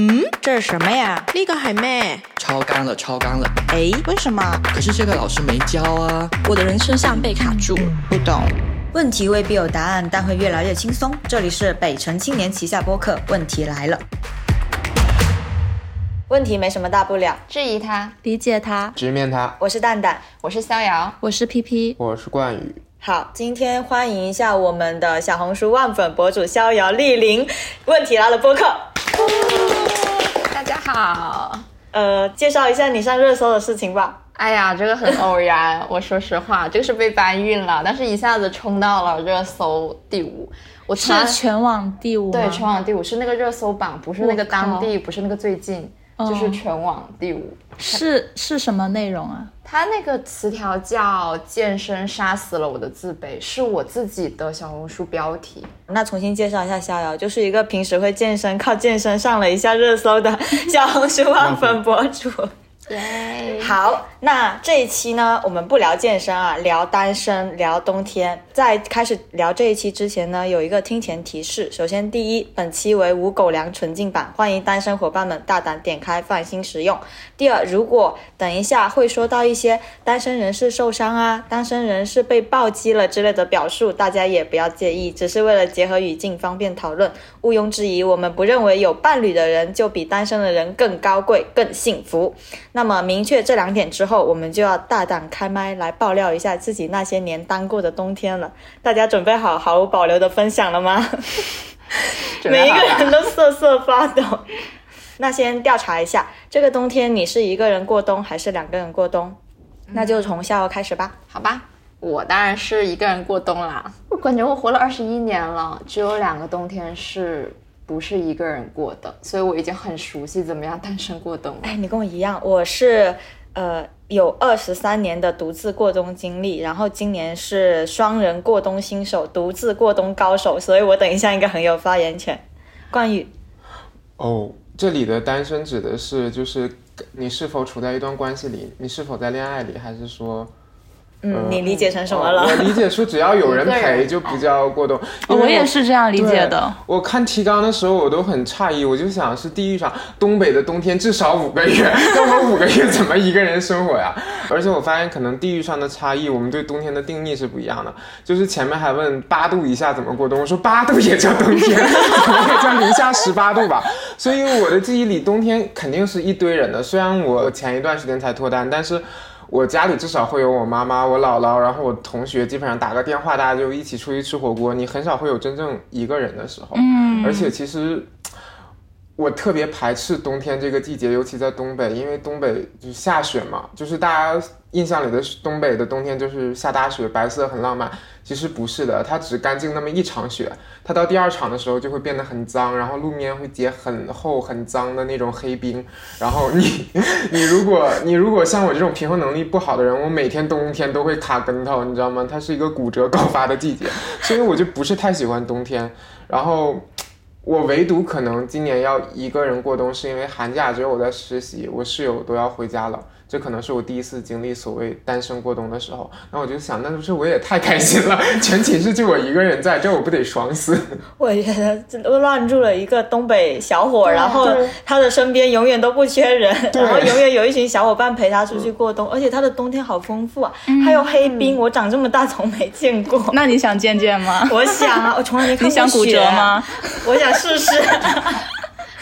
嗯，这是什么呀？呢個係咩？超纲了，超纲了。哎，为什么？可是这个老师没教啊。我的人生像被卡住。不懂。问题未必有答案，但会越来越轻松。这里是北城青年旗下播客，问题来了。问题没什么大不了，质疑他，理解他。直面他。我是蛋蛋，我是逍遥，我是 PP，我是冠宇。好，今天欢迎一下我们的小红书万粉博主逍遥莅临问题来了播客。大家好。呃，介绍一下你上热搜的事情吧。哎呀，这个很偶然，我说实话，这个是被搬运了，但是一下子冲到了热搜第五。我是全网第五，对，全网第五是那个热搜榜，不是那个当地，不是那个最近，就是全网第五。是是什么内容啊？他那个词条叫“健身杀死了我的自卑”，是我自己的小红书标题。那重新介绍一下逍遥，就是一个平时会健身，靠健身上了一下热搜的 小红书万粉博主。好，那这一期呢，我们不聊健身啊，聊单身，聊冬天。在开始聊这一期之前呢，有一个听前提示。首先，第一，本期为无狗粮纯净版，欢迎单身伙伴们大胆点开，放心使用。第二，如果等一下会说到一些单身人士受伤啊，单身人士被暴击了之类的表述，大家也不要介意，只是为了结合语境方便讨论。毋庸置疑，我们不认为有伴侣的人就比单身的人更高贵、更幸福。那么明确这两点之后，我们就要大胆开麦来爆料一下自己那些年当过的冬天了。大家准备好毫无保留的分享了吗？每一个人都瑟瑟发抖。那先调查一下，这个冬天你是一个人过冬还是两个人过冬？那就从下游开始吧。好吧，我当然是一个人过冬啦。我感觉我活了二十一年了，只有两个冬天是。不是一个人过的，所以我已经很熟悉怎么样单身过冬了。哎，你跟我一样，我是呃有二十三年的独自过冬经历，然后今年是双人过冬新手，独自过冬高手，所以我等一下应该很有发言权。冠宇，哦，这里的单身指的是就是你是否处在一段关系里，你是否在恋爱里，还是说？嗯，你理解成什么了？我理解出只要有人 陪就不叫过冬。我也是这样理解的。我看提纲的时候我都很诧异，我就想是地狱上东北的冬天至少五个月，那我五个月怎么一个人生活呀？而且我发现可能地域上的差异，我们对冬天的定义是不一样的。就是前面还问八度以下怎么过冬，我说八度也叫冬天，可能也叫零下十八度吧。所以我的记忆里冬天肯定是一堆人的。虽然我前一段时间才脱单，但是。我家里至少会有我妈妈、我姥姥，然后我同学，基本上打个电话，大家就一起出去吃火锅。你很少会有真正一个人的时候。嗯。而且其实我特别排斥冬天这个季节，尤其在东北，因为东北就下雪嘛，就是大家印象里的东北的冬天就是下大雪，白色很浪漫。其实不是的，它只干净那么一场雪，它到第二场的时候就会变得很脏，然后路面会结很厚很脏的那种黑冰，然后你 你如果你如果像我这种平衡能力不好的人，我每天冬天都会卡跟头，你知道吗？它是一个骨折 高发的季节，所以我就不是太喜欢冬天。然后我唯独可能今年要一个人过冬，是因为寒假只有我在实习，我室友都要回家了。这可能是我第一次经历所谓单身过冬的时候，那我就想，那不是我也太开心了，全寝室就我一个人在这，我不得爽死？我觉得这乱入了一个东北小伙，然后他的身边永远都不缺人，然后永远有一群小伙伴陪他出去过冬，而且他的冬天好丰富啊，还有黑冰，我长这么大从没见过。那你想见见吗？我想啊，我从来没 看过雪。你想骨折吗？我想试试。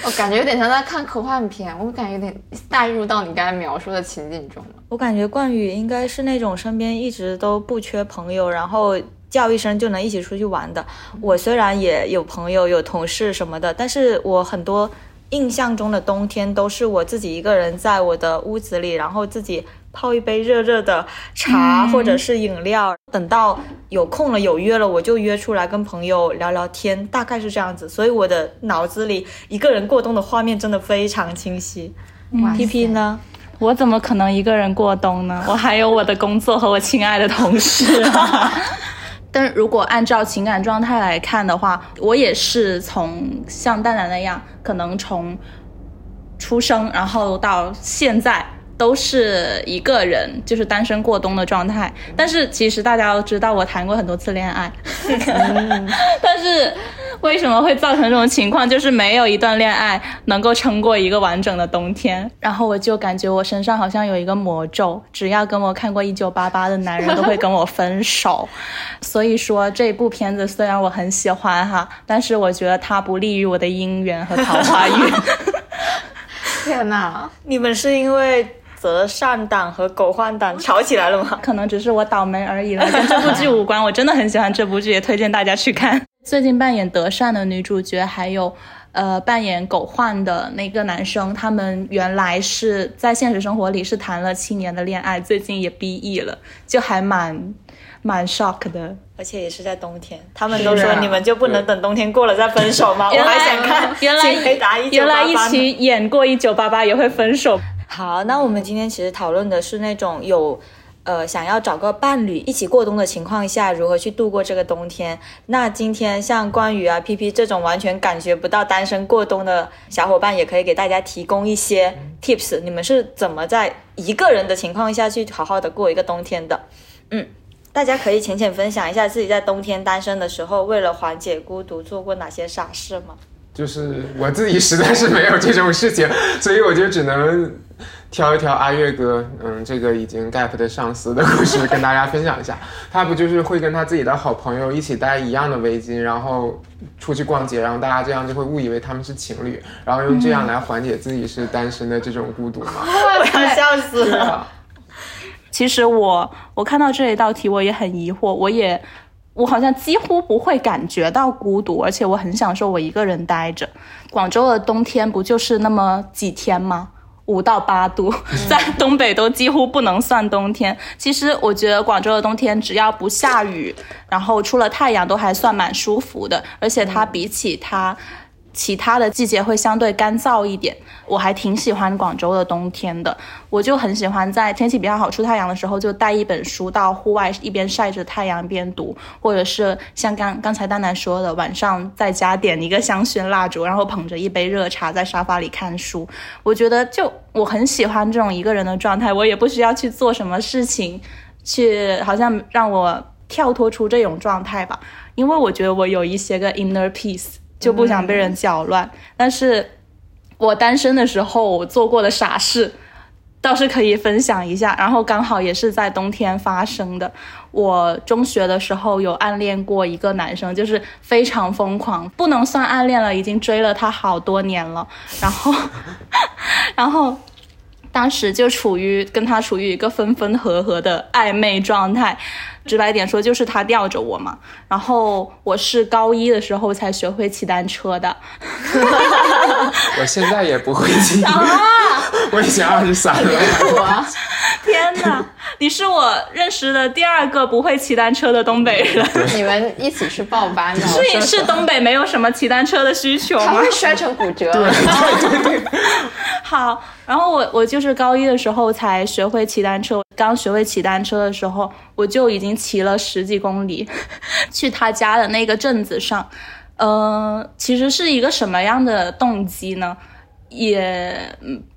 我感觉有点像在看科幻片，我感觉有点带入到你刚才描述的情景中了。我感觉冠宇应该是那种身边一直都不缺朋友，然后叫一声就能一起出去玩的。我虽然也有朋友、有同事什么的，但是我很多印象中的冬天都是我自己一个人在我的屋子里，然后自己。泡一杯热热的茶或者是饮料，等到有空了有约了，我就约出来跟朋友聊聊天，大概是这样子。所以我的脑子里一个人过冬的画面真的非常清晰。P P 呢？我怎么可能一个人过冬呢？我还有我的工作和我亲爱的同事。但如果按照情感状态来看的话，我也是从像蛋蛋那样，可能从出生然后到现在。都是一个人，就是单身过冬的状态。但是其实大家都知道，我谈过很多次恋爱，但是为什么会造成这种情况？就是没有一段恋爱能够撑过一个完整的冬天。然后我就感觉我身上好像有一个魔咒，只要跟我看过《一九八八》的男人都会跟我分手。所以说这部片子虽然我很喜欢哈，但是我觉得它不利于我的姻缘和桃花运。天哪！你们是因为择善党和狗焕党吵起来了吗？可能只是我倒霉而已了，跟这部剧无关。我真的很喜欢这部剧，也推荐大家去看。最近扮演德善的女主角，还有呃扮演狗焕的那个男生，他们原来是在现实生活里是谈了七年的恋爱，最近也 B E 了，就还蛮蛮 shock 的。而且也是在冬天，他们都说你们就不能等冬天过了再分手吗？我还想看，原来原来一起演过一九八八也会分手。好，那我们今天其实讨论的是那种有。呃，想要找个伴侣一起过冬的情况下，如何去度过这个冬天？那今天像关羽啊、P P 这种完全感觉不到单身过冬的小伙伴，也可以给大家提供一些 tips。你们是怎么在一个人的情况下去好好的过一个冬天的？嗯，大家可以浅浅分享一下自己在冬天单身的时候，为了缓解孤独做过哪些傻事吗？就是我自己实在是没有这种事情，所以我就只能挑一挑阿月哥，嗯，这个已经 gap 的上司的故事跟大家分享一下。他不就是会跟他自己的好朋友一起戴一样的围巾，然后出去逛街，然后大家这样就会误以为他们是情侣，然后用这样来缓解自己是单身的这种孤独吗？我要笑死了。其实我我看到这一道题，我也很疑惑，我也。我好像几乎不会感觉到孤独，而且我很享受我一个人待着。广州的冬天不就是那么几天吗？五到八度，在东北都几乎不能算冬天。其实我觉得广州的冬天只要不下雨，然后出了太阳，都还算蛮舒服的。而且它比起它。其他的季节会相对干燥一点，我还挺喜欢广州的冬天的。我就很喜欢在天气比较好、出太阳的时候，就带一本书到户外，一边晒着太阳一边读，或者是像刚刚才丹丹说的，晚上在家点一个香薰蜡烛，然后捧着一杯热茶在沙发里看书。我觉得就我很喜欢这种一个人的状态，我也不需要去做什么事情，去好像让我跳脱出这种状态吧，因为我觉得我有一些个 inner peace。就不想被人搅乱，但是我单身的时候我做过的傻事，倒是可以分享一下。然后刚好也是在冬天发生的。我中学的时候有暗恋过一个男生，就是非常疯狂，不能算暗恋了，已经追了他好多年了。然后，然后当时就处于跟他处于一个分分合合的暧昧状态。直白点说，就是他吊着我嘛。然后我是高一的时候才学会骑单车的。我现在也不会骑。啊我已经二十三了。天哪！你是我认识的第二个不会骑单车的东北人。你们一起去报班的。是是东北没有什么骑单车的需求吗？他会摔成骨折。对对对。好，然后我我就是高一的时候才学会骑单车。刚学会骑单车的时候，我就已经骑了十几公里，去他家的那个镇子上。嗯，其实是一个什么样的动机呢？也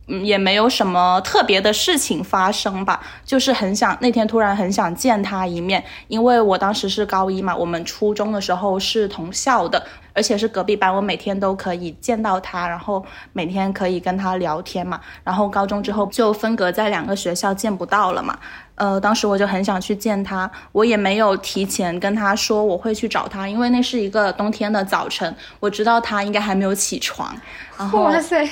嗯。也没有什么特别的事情发生吧，就是很想那天突然很想见他一面，因为我当时是高一嘛，我们初中的时候是同校的，而且是隔壁班，我每天都可以见到他，然后每天可以跟他聊天嘛。然后高中之后就分隔在两个学校，见不到了嘛。呃，当时我就很想去见他，我也没有提前跟他说我会去找他，因为那是一个冬天的早晨，我知道他应该还没有起床。然后哇塞！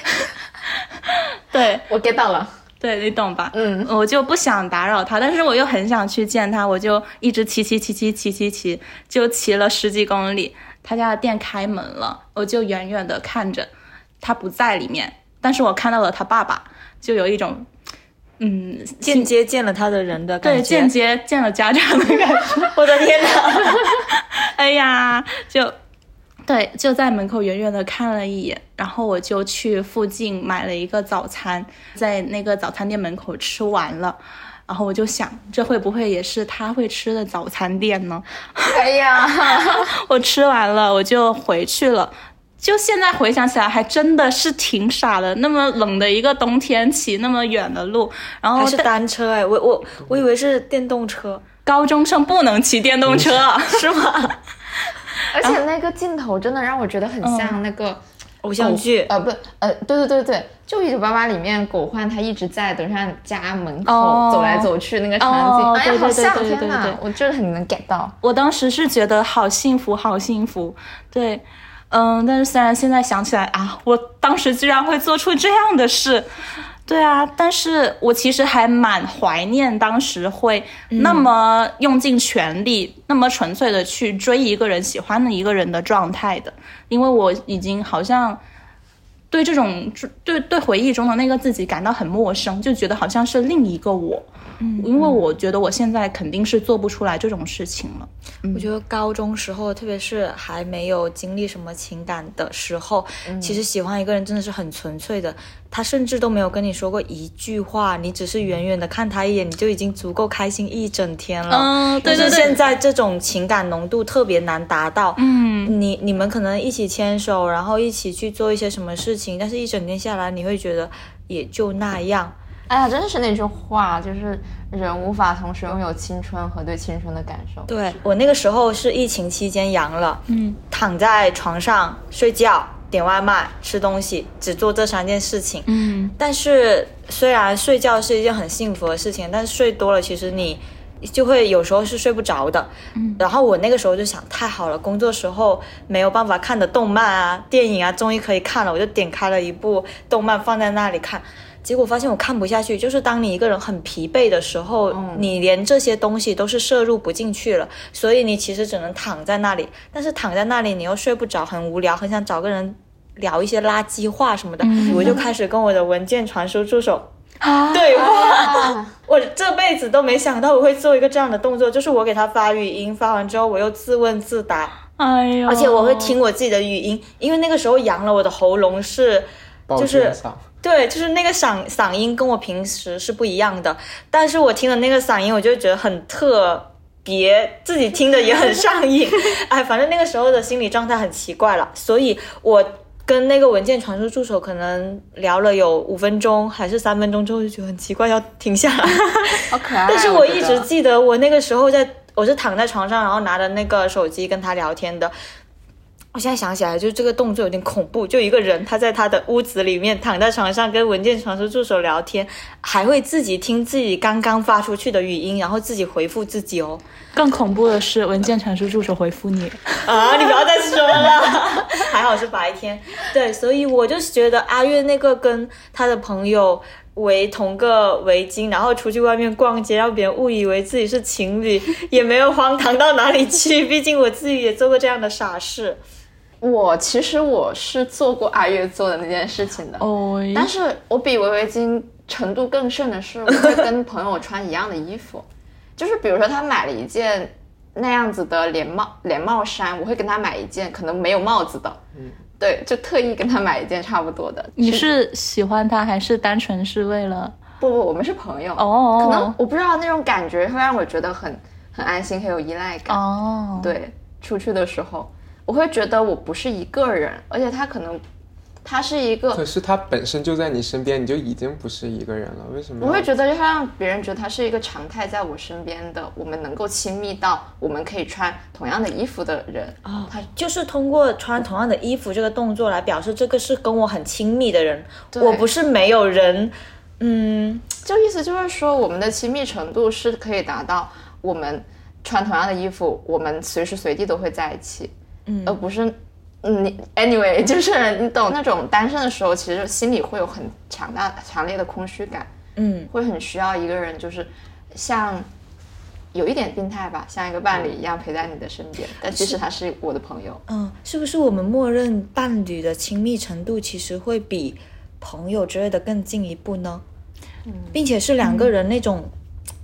对我 get 到了，对你懂吧？嗯，我就不想打扰他，但是我又很想去见他，我就一直骑骑骑骑骑骑骑，就骑了十几公里。他家的店开门了，我就远远的看着，他不在里面，但是我看到了他爸爸，就有一种，嗯，间接见了他的人的感觉，对，间接见了家长的感觉。我的天哪！哎呀，就。对，就在门口远远的看了一眼，然后我就去附近买了一个早餐，在那个早餐店门口吃完了，然后我就想，这会不会也是他会吃的早餐店呢？哎呀，我吃完了，我就回去了。就现在回想起来，还真的是挺傻的。那么冷的一个冬天，骑那么远的路，然后还是单车哎，我我我以为是电动车，高中生不能骑电动车，是吗？而且那个镜头真的让我觉得很像那个偶像剧呃，不，呃，对对对对，就一九八八里面狗焕他一直在德善家门口哦走来走去那个场景，哎呀，哦对对对好像，对对对天哪，我真的很能 get 到。我当时是觉得好幸福，好幸福。对，嗯，但是虽然现在想起来啊，我当时居然会做出这样的事。对啊，但是我其实还蛮怀念当时会那么用尽全力、那么纯粹的去追一个人、喜欢的一个人的状态的，因为我已经好像对这种对对回忆中的那个自己感到很陌生，就觉得好像是另一个我。嗯，因为我觉得我现在肯定是做不出来这种事情了。我觉得高中时候，特别是还没有经历什么情感的时候，其实喜欢一个人真的是很纯粹的。他甚至都没有跟你说过一句话，你只是远远的看他一眼，你就已经足够开心一整天了。嗯，对对但是对，现在这种情感浓度特别难达到。嗯，你你们可能一起牵手，然后一起去做一些什么事情，但是一整天下来，你会觉得也就那样。哎呀，真的是那句话，就是人无法同时拥有青春和对青春的感受。对我那个时候是疫情期间阳了，嗯，躺在床上睡觉、点外卖、吃东西，只做这三件事情。嗯，但是虽然睡觉是一件很幸福的事情，但是睡多了，其实你就会有时候是睡不着的。嗯，然后我那个时候就想，太好了，工作时候没有办法看的动漫啊、电影啊，终于可以看了，我就点开了一部动漫放在那里看。结果发现我看不下去，就是当你一个人很疲惫的时候，你连这些东西都是摄入不进去了，所以你其实只能躺在那里。但是躺在那里，你又睡不着，很无聊，很想找个人聊一些垃圾话什么的，我就开始跟我的文件传输助手。对话。我这辈子都没想到我会做一个这样的动作，就是我给他发语音，发完之后我又自问自答，哎呦，而且我会听我自己的语音，因为那个时候阳了，我的喉咙是就是对，就是那个嗓嗓音跟我平时是不一样的，但是我听的那个嗓音，我就觉得很特别，自己听的也很上瘾。哎，反正那个时候的心理状态很奇怪了，所以我跟那个文件传输助手可能聊了有五分钟还是三分钟之后，就觉得很奇怪，要停下来。好可爱。啊 但是我一直记得我那个时候在，我是躺在床上，然后拿着那个手机跟他聊天的。我现在想起来，就这个动作有点恐怖，就一个人他在他的屋子里面躺在床上跟文件传输助手聊天，还会自己听自己刚刚发出去的语音，然后自己回复自己哦。更恐怖的是，文件传输助手回复你，啊，你不要再说了，还好是白天。对，所以我就是觉得阿月那个跟他的朋友围同个围巾，然后出去外面逛街，让别人误以为自己是情侣，也没有荒唐到哪里去。毕竟我自己也做过这样的傻事。我其实我是做过阿月做的那件事情的，哦，但是我比围围巾程度更甚的是，我会跟朋友穿一样的衣服，就是比如说他买了一件那样子的连帽连帽衫，我会跟他买一件可能没有帽子的，嗯，对，就特意跟他买一件差不多的。你是喜欢他，还是单纯是为了？不不，我们是朋友，哦。可能我不知道那种感觉会让我觉得很很安心，很有依赖感。哦，对，出去的时候，我会觉得我不是一个人，而且他可能他是一个可是他本身就在你身边，你就已经不是一个人了，为什么？我会觉得要让别人觉得他是一个常态在我身边的，我们能够亲密到我们可以穿同样的衣服的人。哦，他就是通过穿同样的衣服这个动作来表示这个是跟我很亲密的人，我不是没有人。嗯，就意思就是说，我们的亲密程度是可以达到我们穿同样的衣服，我们随时随地都会在一起，嗯，而不是，嗯，你 anyway 就是你懂那种单身的时候，其实心里会有很强大、强烈的空虚感，嗯，会很需要一个人，就是像有一点病态吧，像一个伴侣一样陪在你的身边，但其实他是我的朋友。嗯，是不是我们默认伴侣的亲密程度其实会比朋友之类的更进一步呢？嗯并且是两个人那种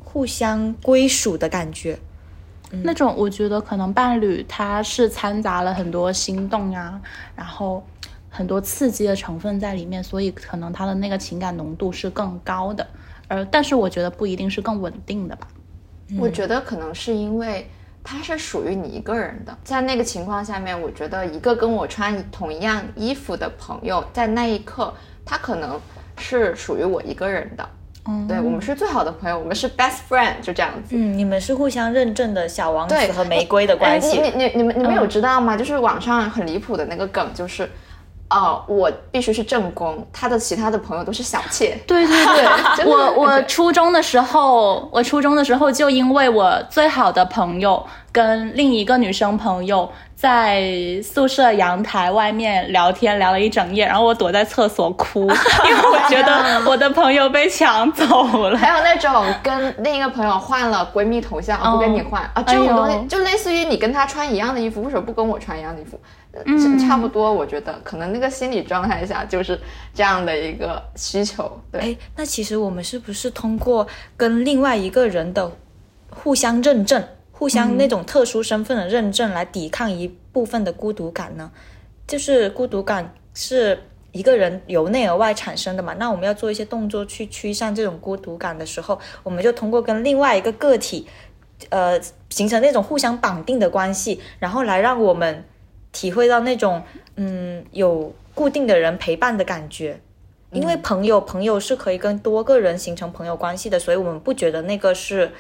互相归属的感觉。那种我觉得可能伴侣他是掺杂了很多心动呀，然后很多刺激的成分在里面，所以可能他的那个情感浓度是更高的。而但是我觉得不一定是更稳定的吧。我觉得可能是因为它是属于你一个人的。在那个情况下面，我觉得一个跟我穿同一样衣服的朋友，在那一刻，他可能是属于我一个人的。嗯，对我们是最好的朋友，我们是 best friend，就这样子。嗯，你们是互相认证的小王子和玫瑰的关系。哎你你你们你们有知道吗？就是网上很离谱的那个梗，就是，哦、我必须是正宫，他的其他的朋友都是小妾。对对 对，我我初中的时候，我初中的时候就因为我最好的朋友跟另一个女生朋友在宿舍阳台外面聊天，聊了一整夜，然后我躲在厕所哭，因为我觉得 我的朋友被抢走了。还有那种跟另一个朋友换了闺蜜头像，不跟你换啊，这种东西哎就类似于你跟她穿一样的衣服，为什么不跟我穿一样的衣服？呃嗯差不多，我觉得可能那个心理状态下就是这样的一个需求。对，哎，那其实我们是不是通过跟另外一个人的互相认证、互相那种特殊身份的认证来抵抗一部分的孤独感呢？就是孤独感是一个人由内而外产生的嘛，那我们要做一些动作去驱散这种孤独感的时候，我们就通过跟另外一个个体，呃，形成那种互相绑定的关系，然后来让我们体会到那种嗯有固定的人陪伴的感觉。因为朋友，朋友是可以跟多个人形成朋友关系的，所以我们不觉得那个是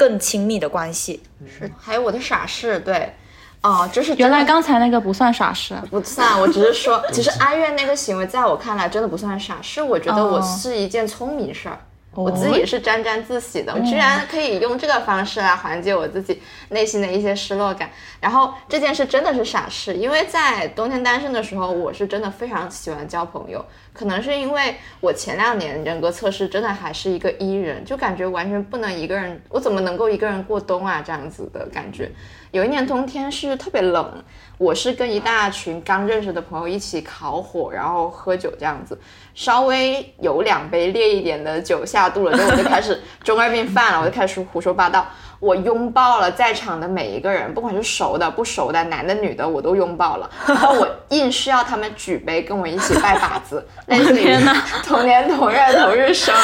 更亲密的关系。是还有我的傻事，对，哦、就是原来刚才那个不算傻事，不算，我只是说，其实哀怨那个行为，在我看来真的不算傻，事我觉得我是一件聪明事儿。我自己也是沾沾自喜的，我居然可以用这个方式来缓解我自己内心的一些失落感。然后这件事真的是傻事，因为在冬天单身的时候，我是真的非常喜欢交朋友。可能是因为我前两年人格测试真的还是一个 E 人，就感觉完全不能一个人，我怎么能够一个人过冬啊？这样子的感觉。有一年冬天是特别冷，我是跟一大群刚认识的朋友一起烤火，然后喝酒这样子，稍微有两杯烈一点的酒下肚了之后，我就开始中二病犯了，我就开始胡说八道。我拥抱了在场的每一个人，不管是熟的不熟的，男的女的，我都拥抱了。然后我硬是要他们举杯跟我一起拜把子，类似于同 年同月同日生，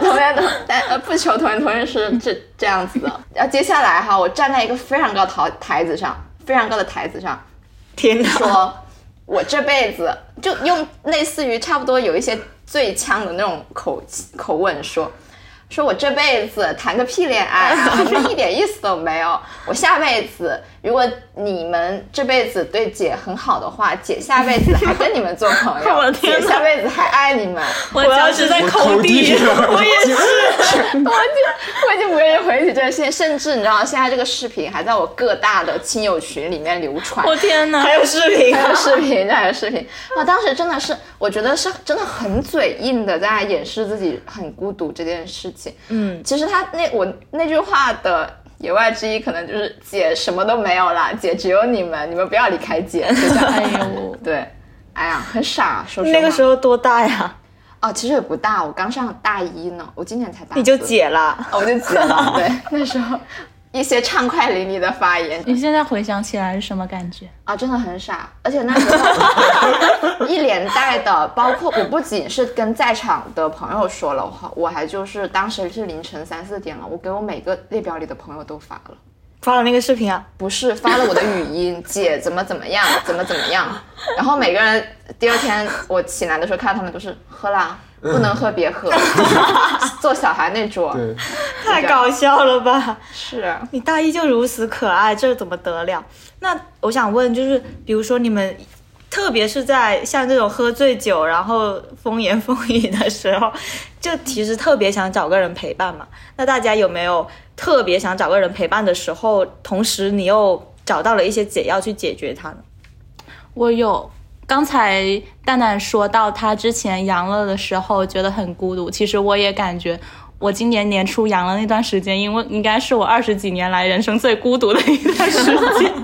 同年同但呃不求同年同日生这这样子的。然后接下来哈，我站在一个非常高的台台子上，非常高的台子上，天哪！说，我这辈子就用类似于差不多有一些最呛的那种口口吻说。说我这辈子谈个屁恋爱啊，就是一点意思都没有。我下辈子，如果你们这辈子对姐很好的话，姐下辈子还跟你们做朋友，我的天姐下辈子还爱你们。我脚趾在我抠地。我也是。我就我已经不愿意回起这个信，甚至你知道，现在这个视频还在我各大的亲友群里面流传。我天哪！还有视频还有视频，这还有视频。我当时真的是，我觉得是真的很嘴硬的在掩饰自己很孤独这件事情。嗯，其实他那我那句话的言外之意，可能就是姐什么都没有了，姐只有你们，你们不要离开姐。哎呦，对，哎呀，很傻，说实话。那个时候多大呀？哦，其实也不大，我刚上大一呢，我今年才大四。你就姐了。哦，我就姐了。对，那时候一些畅快淋漓的发言，你现在回想起来是什么感觉？啊，真的很傻，而且那时候 一连带的，包括我不仅是跟在场的朋友说了，我我还就是当时是凌晨三四点了，我给我每个列表里的朋友都发了，发了那个视频啊？不是发了我的语音，姐怎么怎么样，怎么怎么样，然后每个人第二天我起来的时候看到他们都是喝啦，不能喝别喝，做小孩那桌，太搞笑了吧！是啊你大一就如此可爱，这怎么得了？那我想问，就是比如说你们，特别是在像这种喝醉酒然后风言风语的时候，就其实特别想找个人陪伴嘛。那大家有没有特别想找个人陪伴的时候，同时你又找到了一些解药去解决它呢？我有。刚才蛋蛋说到他之前阳了的时候觉得很孤独，其实我也感觉我今年年初阳了那段时间，因为应该是我二十几年来人生最孤独的一段时间，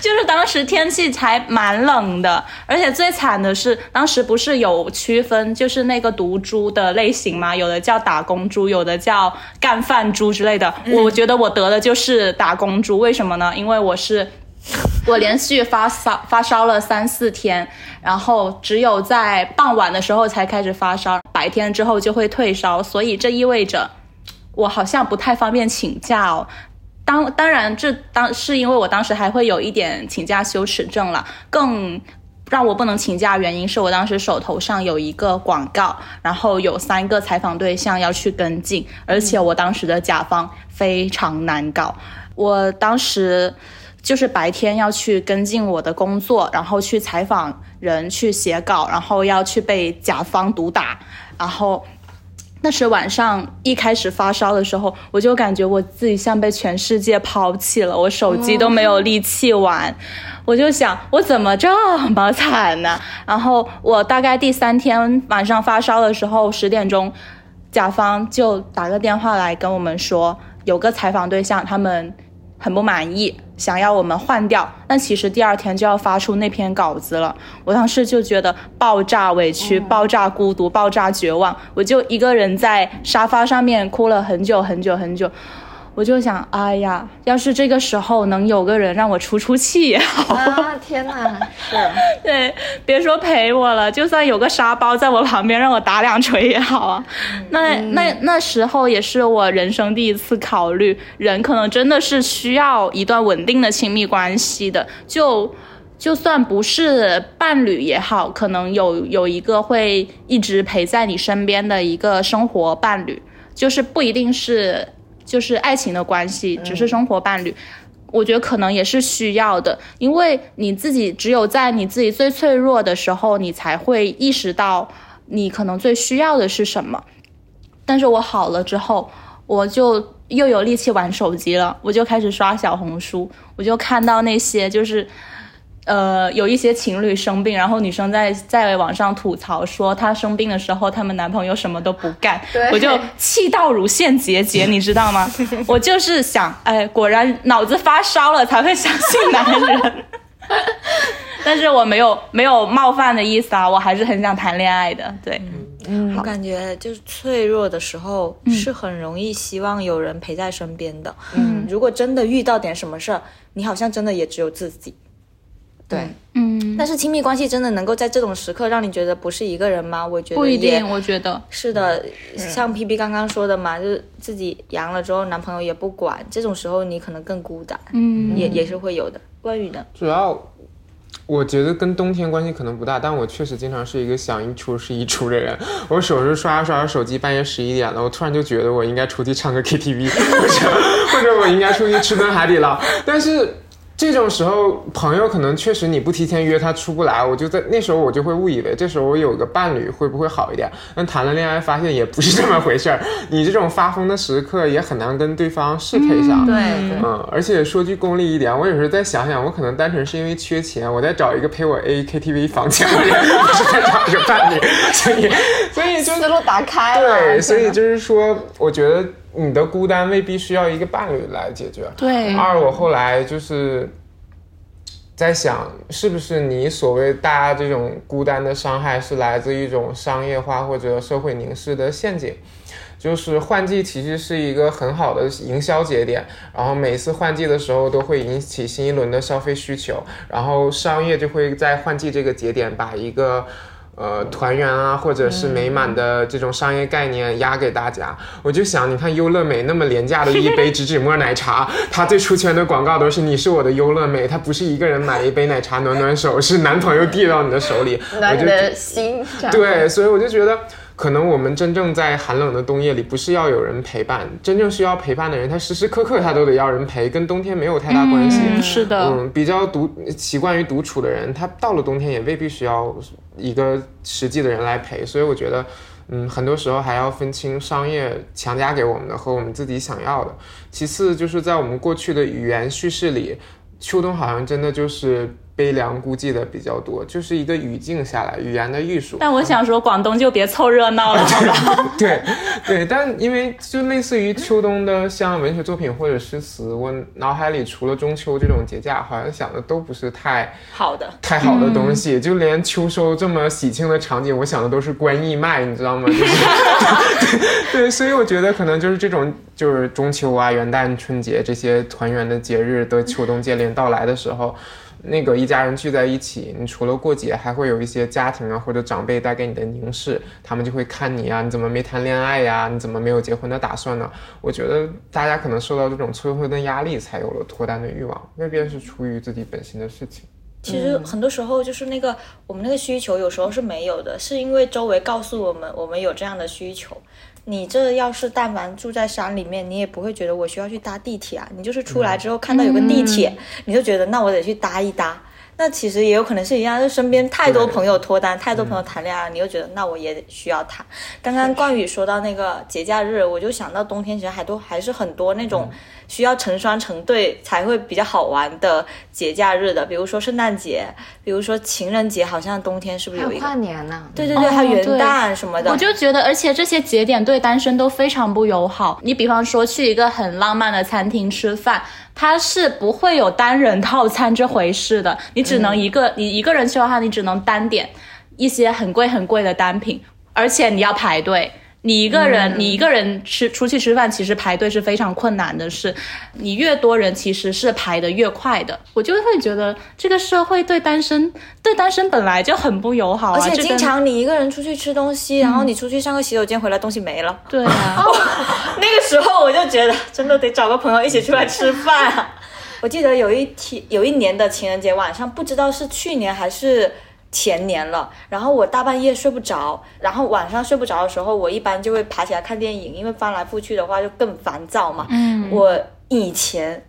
就是当时天气才蛮冷的，而且最惨的是当时不是有区分，就是那个毒株的类型嘛，有的叫打工猪，有的叫干饭猪之类的。我觉得我得的就是打工猪，为什么呢？因为我是。我连续发烧发烧了三四天，然后只有在傍晚的时候才开始发烧，白天之后就会退烧，所以这意味着我好像不太方便请假哦。当当然，这当是因为我当时还会有一点请假羞耻症了，更让我不能请假原因是我当时手头上有一个广告，然后有三个采访对象要去跟进，而且我当时的甲方非常难搞，我当时就是白天要去跟进我的工作，然后去采访人、去写稿，然后要去被甲方毒打，然后。那时晚上一开始发烧的时候，我就感觉我自己像被全世界抛弃了，我手机都没有力气玩，我就想我怎么这么惨呢？然后我大概第三天晚上发烧的时候，十点钟，甲方就打个电话来跟我们说，有个采访对象他们很不满意。想要我们换掉，但其实第二天就要发出那篇稿子了。我当时就觉得爆炸委屈、爆炸孤独、爆炸绝望，我就一个人在沙发上面哭了很久很久很久。我就想，哎呀，要是这个时候能有个人让我出出气也好啊！天哪，是，对，别说陪我了，就算有个沙包在我旁边让我打两锤也好啊。那那那时候也是我人生第一次考虑，人可能真的是需要一段稳定的亲密关系的，就就算不是伴侣也好，可能有有一个会一直陪在你身边的一个生活伴侣，就是不一定是。就是爱情的关系，只是生活伴侣，我觉得可能也是需要的，因为你自己只有在你自己最脆弱的时候，你才会意识到你可能最需要的是什么。但是我好了之后，我就又有力气玩手机了，我就开始刷小红书，我就看到那些就是。呃，有一些情侣生病，然后女生在在网上吐槽说，她生病的时候，他们男朋友什么都不干，我就气到乳腺结节，你知道吗？我就是想，哎，果然脑子发烧了才会相信男人，但是我没有没有冒犯的意思啊，我还是很想谈恋爱的，对，嗯，我感觉就是脆弱的时候是很容易希望有人陪在身边的，嗯，如果真的遇到点什么事儿，你好像真的也只有自己。对，嗯，但是亲密关系真的能够在这种时刻让你觉得不是一个人吗？我觉得不一定。我觉得是的，像 P P 刚刚说的嘛，就是自己阳了之后，男朋友也不管，这种时候你可能更孤单，嗯，也也是会有的。关于呢？主要我觉得跟冬天关系可能不大，但我确实经常是一个想一出是一出的人。我手是刷着刷着手机，半夜十一点了，我突然就觉得我应该出去唱个 K T V，或者 或者我应该出去吃顿海底捞，但是。这种时候，朋友可能确实你不提前约他出不来，我就在那时候我就会误以为这时候我有个伴侣会不会好一点？但谈了恋爱发现也不是这么回事儿。你这种发疯的时刻也很难跟对方适配上。对，嗯，而且说句功利一点，我有时候再想想，我可能单纯是因为缺钱，我在找一个陪我 A K T V 房间的人，不是在找一个伴侣。所以，所以就思路打开了。对，所以就是说，我觉得。你的孤单未必需要一个伴侣来解决。对。二，我后来就是在想，是不是你所谓大家这种孤单的伤害，是来自一种商业化或者社会凝视的陷阱？就是换季其实是一个很好的营销节点，然后每次换季的时候都会引起新一轮的消费需求，然后商业就会在换季这个节点把一个。呃，团圆啊，或者是美满的这种商业概念压给大家，我就想，你看优乐美那么廉价的一 杯植脂末奶茶，它最出圈的广告都是你是我的优乐美，它不是一个人买一杯奶茶暖暖手，是男朋友递到你的手里，暖你的心。对，所以我就觉得。可能我们真正在寒冷的冬夜里，不是要有人陪伴，真正需要陪伴的人，他时时刻刻他都得要人陪，跟冬天没有太大关系。是的，嗯，比较独习惯于独处的人，他到了冬天也未必需要一个实际的人来陪。所以我觉得，嗯，很多时候还要分清商业强加给我们的和我们自己想要的。其次，就是在我们过去的语言叙事里，秋冬好像真的就是。悲凉孤寂的比较多，就是一个语境下来语言的艺术。但我想说，广东就别凑热闹了，好吧？对对，但因为就类似于秋冬的像文学作品或者诗词，我脑海里除了中秋这种节假，好像想的都不是太好的、太好的东西。就连秋收这么喜庆的场景，我想的都是关义卖，你知道吗？就是 对，所以我觉得可能就是这种，就是中秋啊、元旦、春节这些团圆的节日的秋冬接连到来的时候。那个一家人聚在一起，你除了过节，还会有一些家庭啊或者长辈带给你的凝视，他们就会看你啊，你怎么没谈恋爱呀？你怎么没有结婚的打算呢？我觉得大家可能受到这种催婚的压力，才有了脱单的欲望，未必是出于自己本心的事情。其实很多时候就是那个我们那个需求有时候是没有的，是因为周围告诉我们我们有这样的需求。你这要是但凡住在山里面，你也不会觉得我需要去搭地铁啊。你就是出来之后看到有个地铁，你就觉得那我得去搭一搭。那其实也有可能是一样，就身边太多朋友脱单，太多朋友谈恋爱，你又觉得那我也需要谈。刚刚冠宇说到那个节假日，我就想到冬天其实还都还是很多那种。需要成双成对才会比较好玩的节假日的，比如说圣诞节，比如说情人节，好像冬天是不是有一个跨年呢？对对对，还有元旦什么的。我就觉得，而且这些节点对单身都非常不友好。你比方说去一个很浪漫的餐厅吃饭，它是不会有单人套餐这回事的，你只能一个，你一个人去的话，你只能单点一些很贵很贵的单品，而且你要排队。你一个人，你一个人吃出去吃饭，其实排队是非常困难的事。你越多人，其实是排的越快的。我就会觉得这个社会对单身，对单身本来就很不友好。而且经常你一个人出去吃东西，然后你出去上个洗手间回来，东西没了。对啊，那个时候我就觉得真的得找个朋友一起出来吃饭。我记得有一天，有一年的情人节晚上，不知道是去年还是。前年了，然后我大半夜睡不着，然后晚上睡不着的时候，我一般就会爬起来看电影，因为翻来覆去的话就更烦躁嘛。嗯，我以前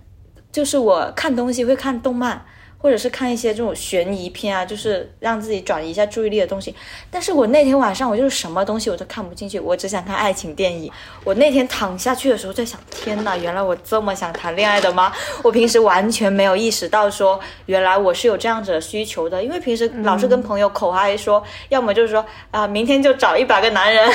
就是我看东西会看动漫。或者是看一些这种悬疑片啊，就是让自己转移一下注意力的东西。但是我那天晚上我就是什么东西我都看不进去，我只想看爱情电影。我那天躺下去的时候在想，天哪，原来我这么想谈恋爱的吗？我平时完全没有意识到说，原来我是有这样子的需求的。因为平时老是跟朋友口嗨说，要么就是说啊，明天就找一百个男人，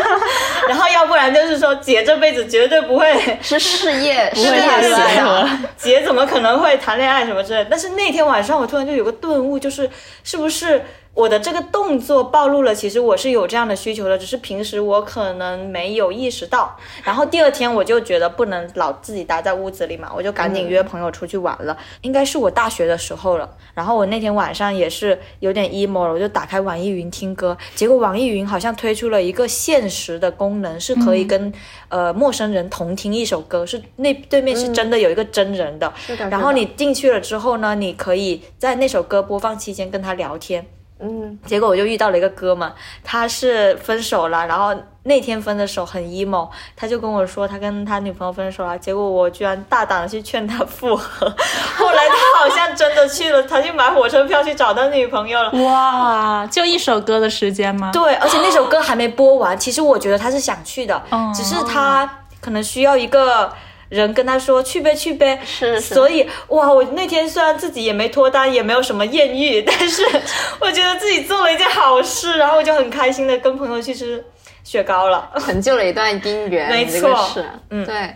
然后要不然就是说姐这辈子绝对不会是事业，不会太协和，姐怎么可能会谈恋爱什么之类？但是。那天晚上，我突然就有个顿悟，就是是不是？我的这个动作暴露了，其实我是有这样的需求的，只是平时我可能没有意识到。然后第二天我就觉得不能老自己待在屋子里嘛，我就赶紧约朋友出去玩了。应该是我大学的时候了。然后我那天晚上也是有点 emo 了，我就打开网易云听歌。结果网易云好像推出了一个限时的功能，是可以跟呃陌生人同听一首歌，是那对面是真的有一个真人的。然后你进去了之后呢，你可以在那首歌播放期间跟他聊天。嗯，结果我就遇到了一个哥们，他是分手了，然后那天分的手很 emo，他就跟我说他跟他女朋友分手了，结果我居然大胆的去劝他复合，后来他好像真的去了，他去买火车票去找他女朋友了。哇，就一首歌的时间吗？对，而且那首歌还没播完，其实我觉得他是想去的，只是他可能需要一个。人跟他说去呗去呗，是，所以哇，我那天虽然自己也没脱单，也没有什么艳遇，但是 我觉得自己做了一件好事，然后我就很开心的跟朋友去吃雪糕了，成就了一段姻缘，没错，是，嗯，对，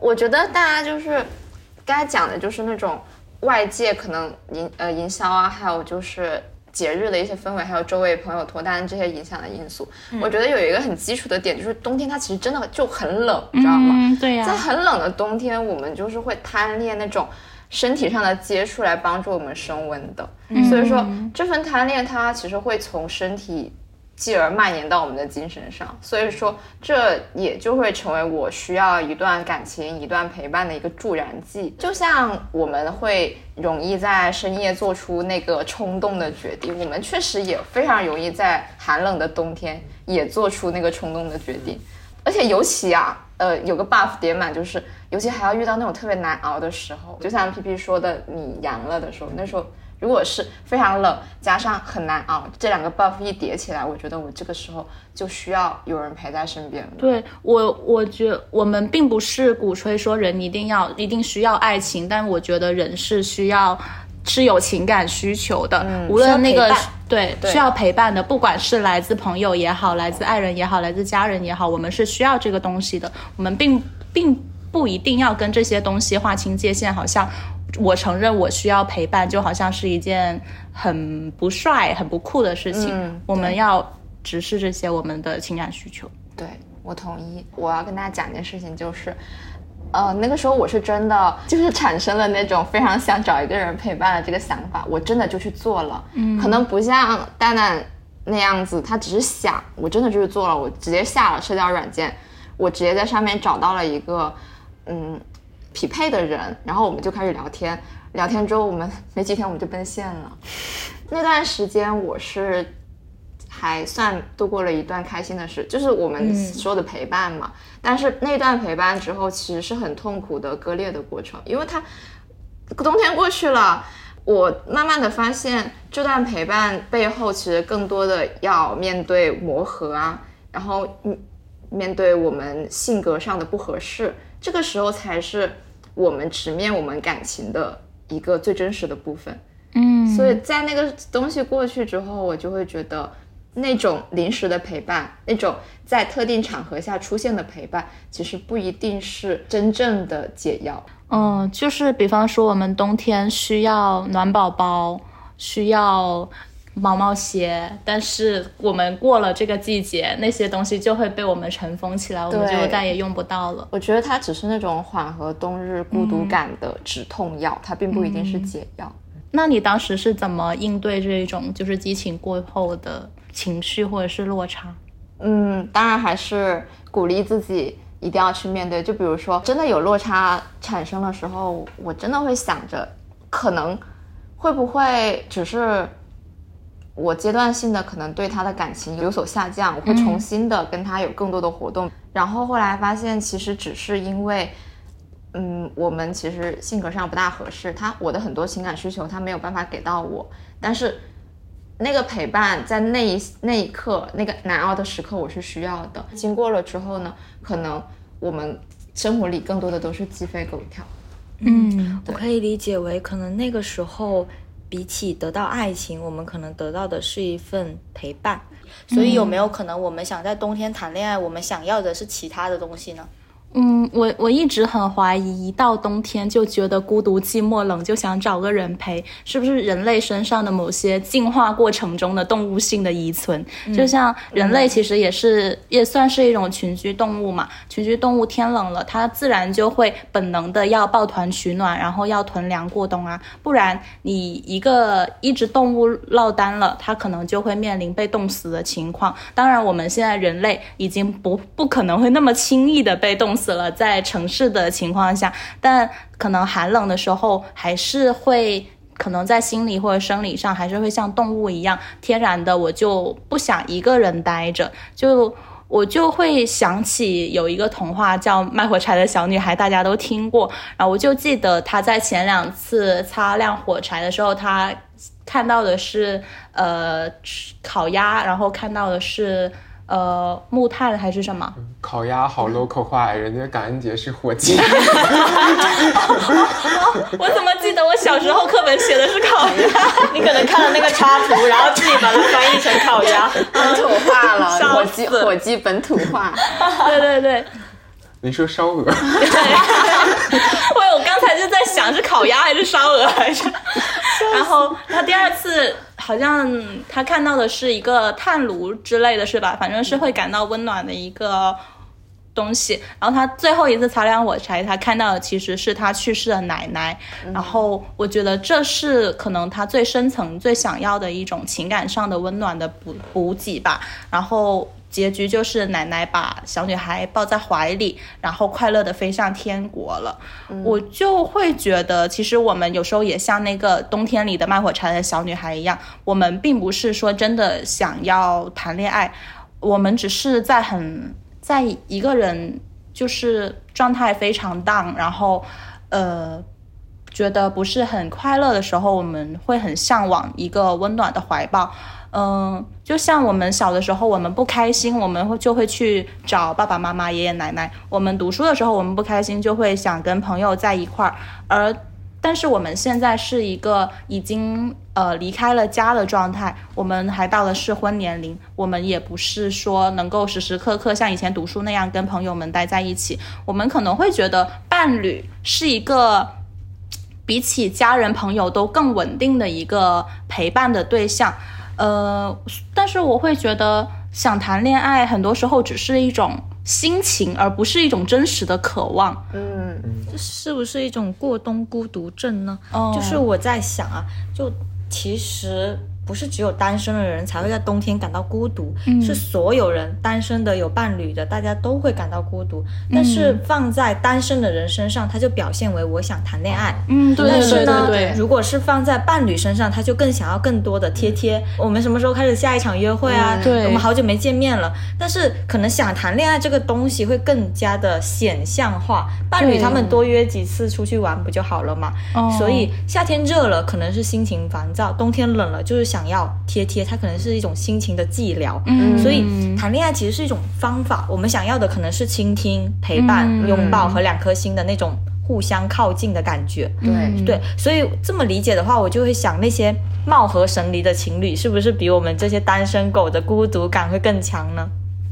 我觉得大家就是刚才讲的就是那种外界可能营呃营销啊，还有就是。节日的一些氛围，还有周围朋友脱单这些影响的因素，我觉得有一个很基础的点，就是冬天它其实真的就很冷，你知道吗？对呀，在很冷的冬天，我们就是会贪恋那种身体上的接触来帮助我们升温的，所以说这份贪恋它其实会从身体。继而蔓延到我们的精神上，所以说这也就会成为我需要一段感情、一段陪伴的一个助燃剂。就像我们会容易在深夜做出那个冲动的决定，我们确实也非常容易在寒冷的冬天也做出那个冲动的决定。而且尤其啊，呃，有个 buff 叠满，就是尤其还要遇到那种特别难熬的时候，就像 P P 说的，你阳了的时候，那时候。如果是非常冷，加上很难熬，这两个 buff 一叠起来，我觉得我这个时候就需要有人陪在身边了。对我，我觉我们并不是鼓吹说人一定要一定需要爱情，但我觉得人是需要是有情感需求的，无论那个对需要陪伴的，不管是来自朋友也好，来自爱人也好，来自家人也好，我们是需要这个东西的。我们并并不一定要跟这些东西划清界限，好像。我承认我需要陪伴，就好像是一件很不帅、很不酷的事情。我们要直视这些我们的情感需求。对我同意。我要跟大家讲一件事情，就是呃，那个时候我是真的就是产生了那种非常想找一个人陪伴的这个想法，我真的就去做了。嗯，可能不像蛋蛋那样子，他只是想，我真的就是做了，我直接下了社交软件，我直接在上面找到了一个嗯匹配的人，然后我们就开始聊天。聊天之后，我们没几天我们就奔现了。那段时间我是还算度过了一段开心的事，就是我们说的陪伴嘛。但是那段陪伴之后，其实是很痛苦的割裂的过程，因为它冬天过去了，我慢慢的发现这段陪伴背后，其实更多的要面对磨合啊，然后面对我们性格上的不合适，这个时候才是我们直面我们感情的一个最真实的部分。嗯，所以在那个东西过去之后，我就会觉得。那种临时的陪伴，那种在特定场合下出现的陪伴，其实不一定是真正的解药。嗯，就是比方说，我们冬天需要暖宝宝，需要毛毛鞋，但是我们过了这个季节，那些东西就会被我们尘封起来，我们就再也用不到了。我觉得它只是那种缓和冬日孤独感的止痛药，它并不一定是解药。那你当时是怎么应对这种就是激情过后的？情绪或者是落差，嗯，当然还是鼓励自己一定要去面对。就比如说，真的有落差产生的时候，我真的会想着，可能会不会只是我阶段性的可能对他的感情有所下降，我会重新的跟他有更多的活动。然后后来发现，其实只是因为，嗯，我们其实性格上不大合适，他我的很多情感需求他没有办法给到我，但是。那个陪伴在那一那一刻，那个难熬的时刻，我是需要的。经过了之后呢，可能我们生活里更多的都是鸡飞狗跳。嗯，我可以理解为，可能那个时候比起得到爱情，我们可能得到的是一份陪伴。所以有没有可能，我们想在冬天谈恋爱，我们想要的是其他的东西呢？嗯，我我一直很怀疑，一到冬天就觉得孤独、寂寞、冷，就想找个人陪，是不是人类身上的某些进化过程中的动物性的遗存？就像人类其实也是也算是一种群居动物嘛，群居动物天冷了，它自然就会本能的要抱团取暖，然后要囤粮过冬啊，不然你一个一只动物落单了，它可能就会面临被冻死的情况。当然，我们现在人类已经不不可能会那么轻易的被冻。死了，在城市的情况下，但可能寒冷的时候，还是会可能在心理或者生理上，还是会像动物一样天然的，我就不想一个人待着，就我就会想起有一个童话叫《卖火柴的小女孩》，大家都听过，然后我就记得她在前两次擦亮火柴的时候，她看到的是呃烤鸭，然后看到的是。呃，木炭还是什么？烤鸭好 local 化，人家感恩节是火鸡。我怎么记得我小时候课本写的是烤鸭？你可能看了那个插图，然后自己把它翻译成烤鸭，本土化了。火鸡，火鸡本土化。对对对。你说烧鹅？对。我我刚才就在想是烤鸭还是烧鹅还是？然后他第二次好像他看到的是一个炭炉之类的是吧？反正是会感到温暖的一个东西。然后他最后一次擦亮火柴，他看到的其实是他去世的奶奶。然后我觉得这是可能他最深层最想要的一种情感上的温暖的补补给吧。然后。结局就是奶奶把小女孩抱在怀里，然后快乐的飞上天国了。我就会觉得，其实我们有时候也像那个冬天里的卖火柴的小女孩一样，我们并不是说真的想要谈恋爱，我们只是在很在一个人就是状态非常 down，然后呃觉得不是很快乐的时候，我们会很向往一个温暖的怀抱。嗯，就像我们小的时候，我们不开心，我们会就会去找爸爸妈妈、爷爷奶奶。我们读书的时候，我们不开心，就会想跟朋友在一块儿。而，但是我们现在是一个已经呃离开了家的状态，我们还到了适婚年龄，我们也不是说能够时时刻刻像以前读书那样跟朋友们待在一起。我们可能会觉得伴侣是一个比起家人朋友都更稳定的一个陪伴的对象。呃，但是我会觉得想谈恋爱，很多时候只是一种心情，而不是一种真实的渴望。嗯，这是不是一种过冬孤独症呢？哦就是我在想啊，就其实不是只有单身的人才会在冬天感到孤独，嗯是所有人单身的有伴侣的，大家都会感到孤独。但是放在单身的人身上，他就表现为我想谈恋爱。嗯，对对对但是呢，对对，如果是放在伴侣身上，他就更想要更多的贴贴。我们什么时候开始下一场约会啊？嗯对我们好久没见面了。但是可能想谈恋爱这个东西会更加的显象化，伴侣他们多约几次出去玩不就好了嘛？哦所以夏天热了可能是心情烦躁，冬天冷了就是想要贴贴，它可能是一种心情的寂寥。嗯所以谈恋爱其实是一种方法，我们想要的可能是倾听、陪伴、嗯拥抱和两颗心的那种互相靠近的感觉。对，对，所以这么理解的话，我就会想那些貌合神离的情侣，是不是比我们这些单身狗的孤独感会更强呢？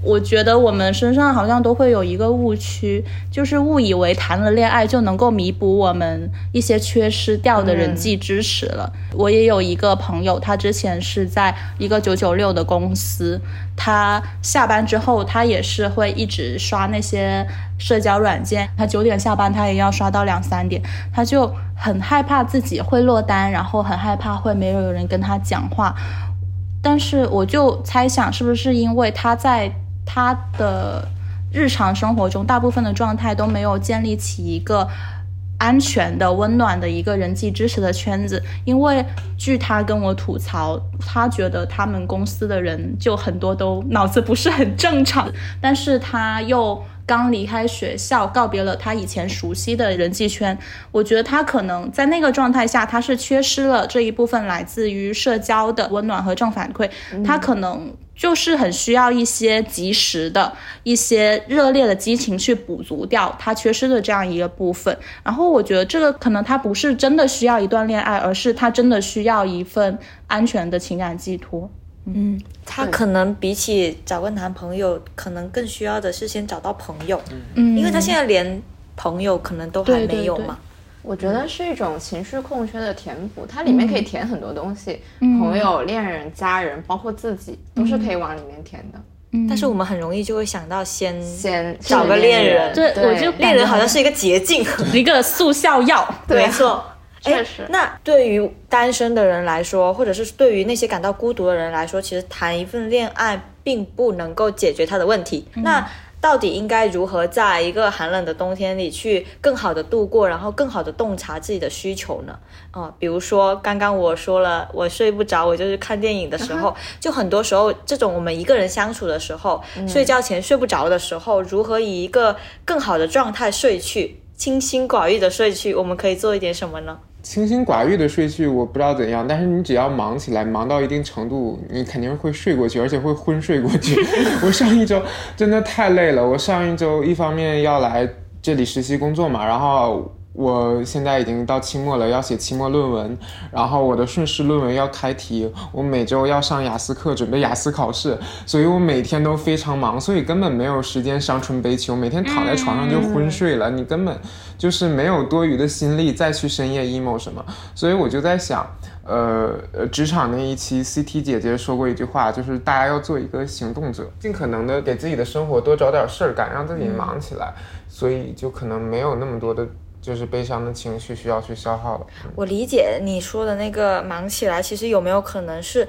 我觉得我们身上好像都会有一个误区，就是误以为谈了恋爱就能够弥补我们一些缺失掉的人际支持了。我也有一个朋友，他之前是在一个九九六的公司，他下班之后，他也是会一直刷那些社交软件，他九点下班，他也要刷到两三点，他就很害怕自己会落单，然后很害怕会没有人跟他讲话。但是我就猜想，是不是因为他在他的日常生活中，大部分的状态都没有建立起一个安全的、温暖的一个人际支持的圈子。因为据他跟我吐槽，他觉得他们公司的人就很多都脑子不是很正常，但是他又。刚离开学校，告别了他以前熟悉的人际圈，我觉得他可能在那个状态下，他是缺失了这一部分来自于社交的温暖和正反馈，他可能就是很需要一些及时的一些热烈的激情去补足掉他缺失的这样一个部分。然后我觉得这个可能他不是真的需要一段恋爱，而是他真的需要一份安全的情感寄托。嗯，她可能比起找个男朋友，可能更需要的是先找到朋友，嗯，因为她现在连朋友可能都还对对对没有嘛。我觉得是一种情绪空缺的填补，它里面可以填很多东西，嗯。朋友、恋人、家人，包括自己，都是可以往里面填的。但是我们很容易就会想到先先找个恋人。对我就恋人好像是一个捷径，一个速效药。没错。确实那对于单身的人来说，或者是对于那些感到孤独的人来说，其实谈一份恋爱并不能够解决他的问题。那到底应该如何在一个寒冷的冬天里去更好的度过，然后更好的洞察自己的需求呢？啊、比如说刚刚我说了，我睡不着，我就是看电影的时候，就很多时候这种我们一个人相处的时候，睡觉前睡不着的时候，如何以一个更好的状态睡去，清心寡欲的睡去，我们可以做一点什么呢？清心寡欲的睡去，我不知道怎样，但是你只要忙起来，忙到一定程度，你肯定会睡过去，而且会昏睡过去。我上一周真的太累了，我上一周一方面要来这里实习工作嘛，然后。我现在已经到期末了，要写期末论文，然后我的顺势论文要开题，我每周要上雅思课，准备雅思考试，所以我每天都非常忙，所以根本没有时间伤春悲秋，每天躺在床上就昏睡了，你根本就是没有多余的心力再去深夜 emo 什么，所以我就在想，呃呃，职场那一期 CT 姐姐说过一句话，就是大家要做一个行动者，尽可能的给自己的生活多找点事儿干，让自己忙起来，所以就可能没有那么多的。就是悲伤的情绪需要去消耗了。嗯我理解你说的那个忙起来，其实有没有可能是，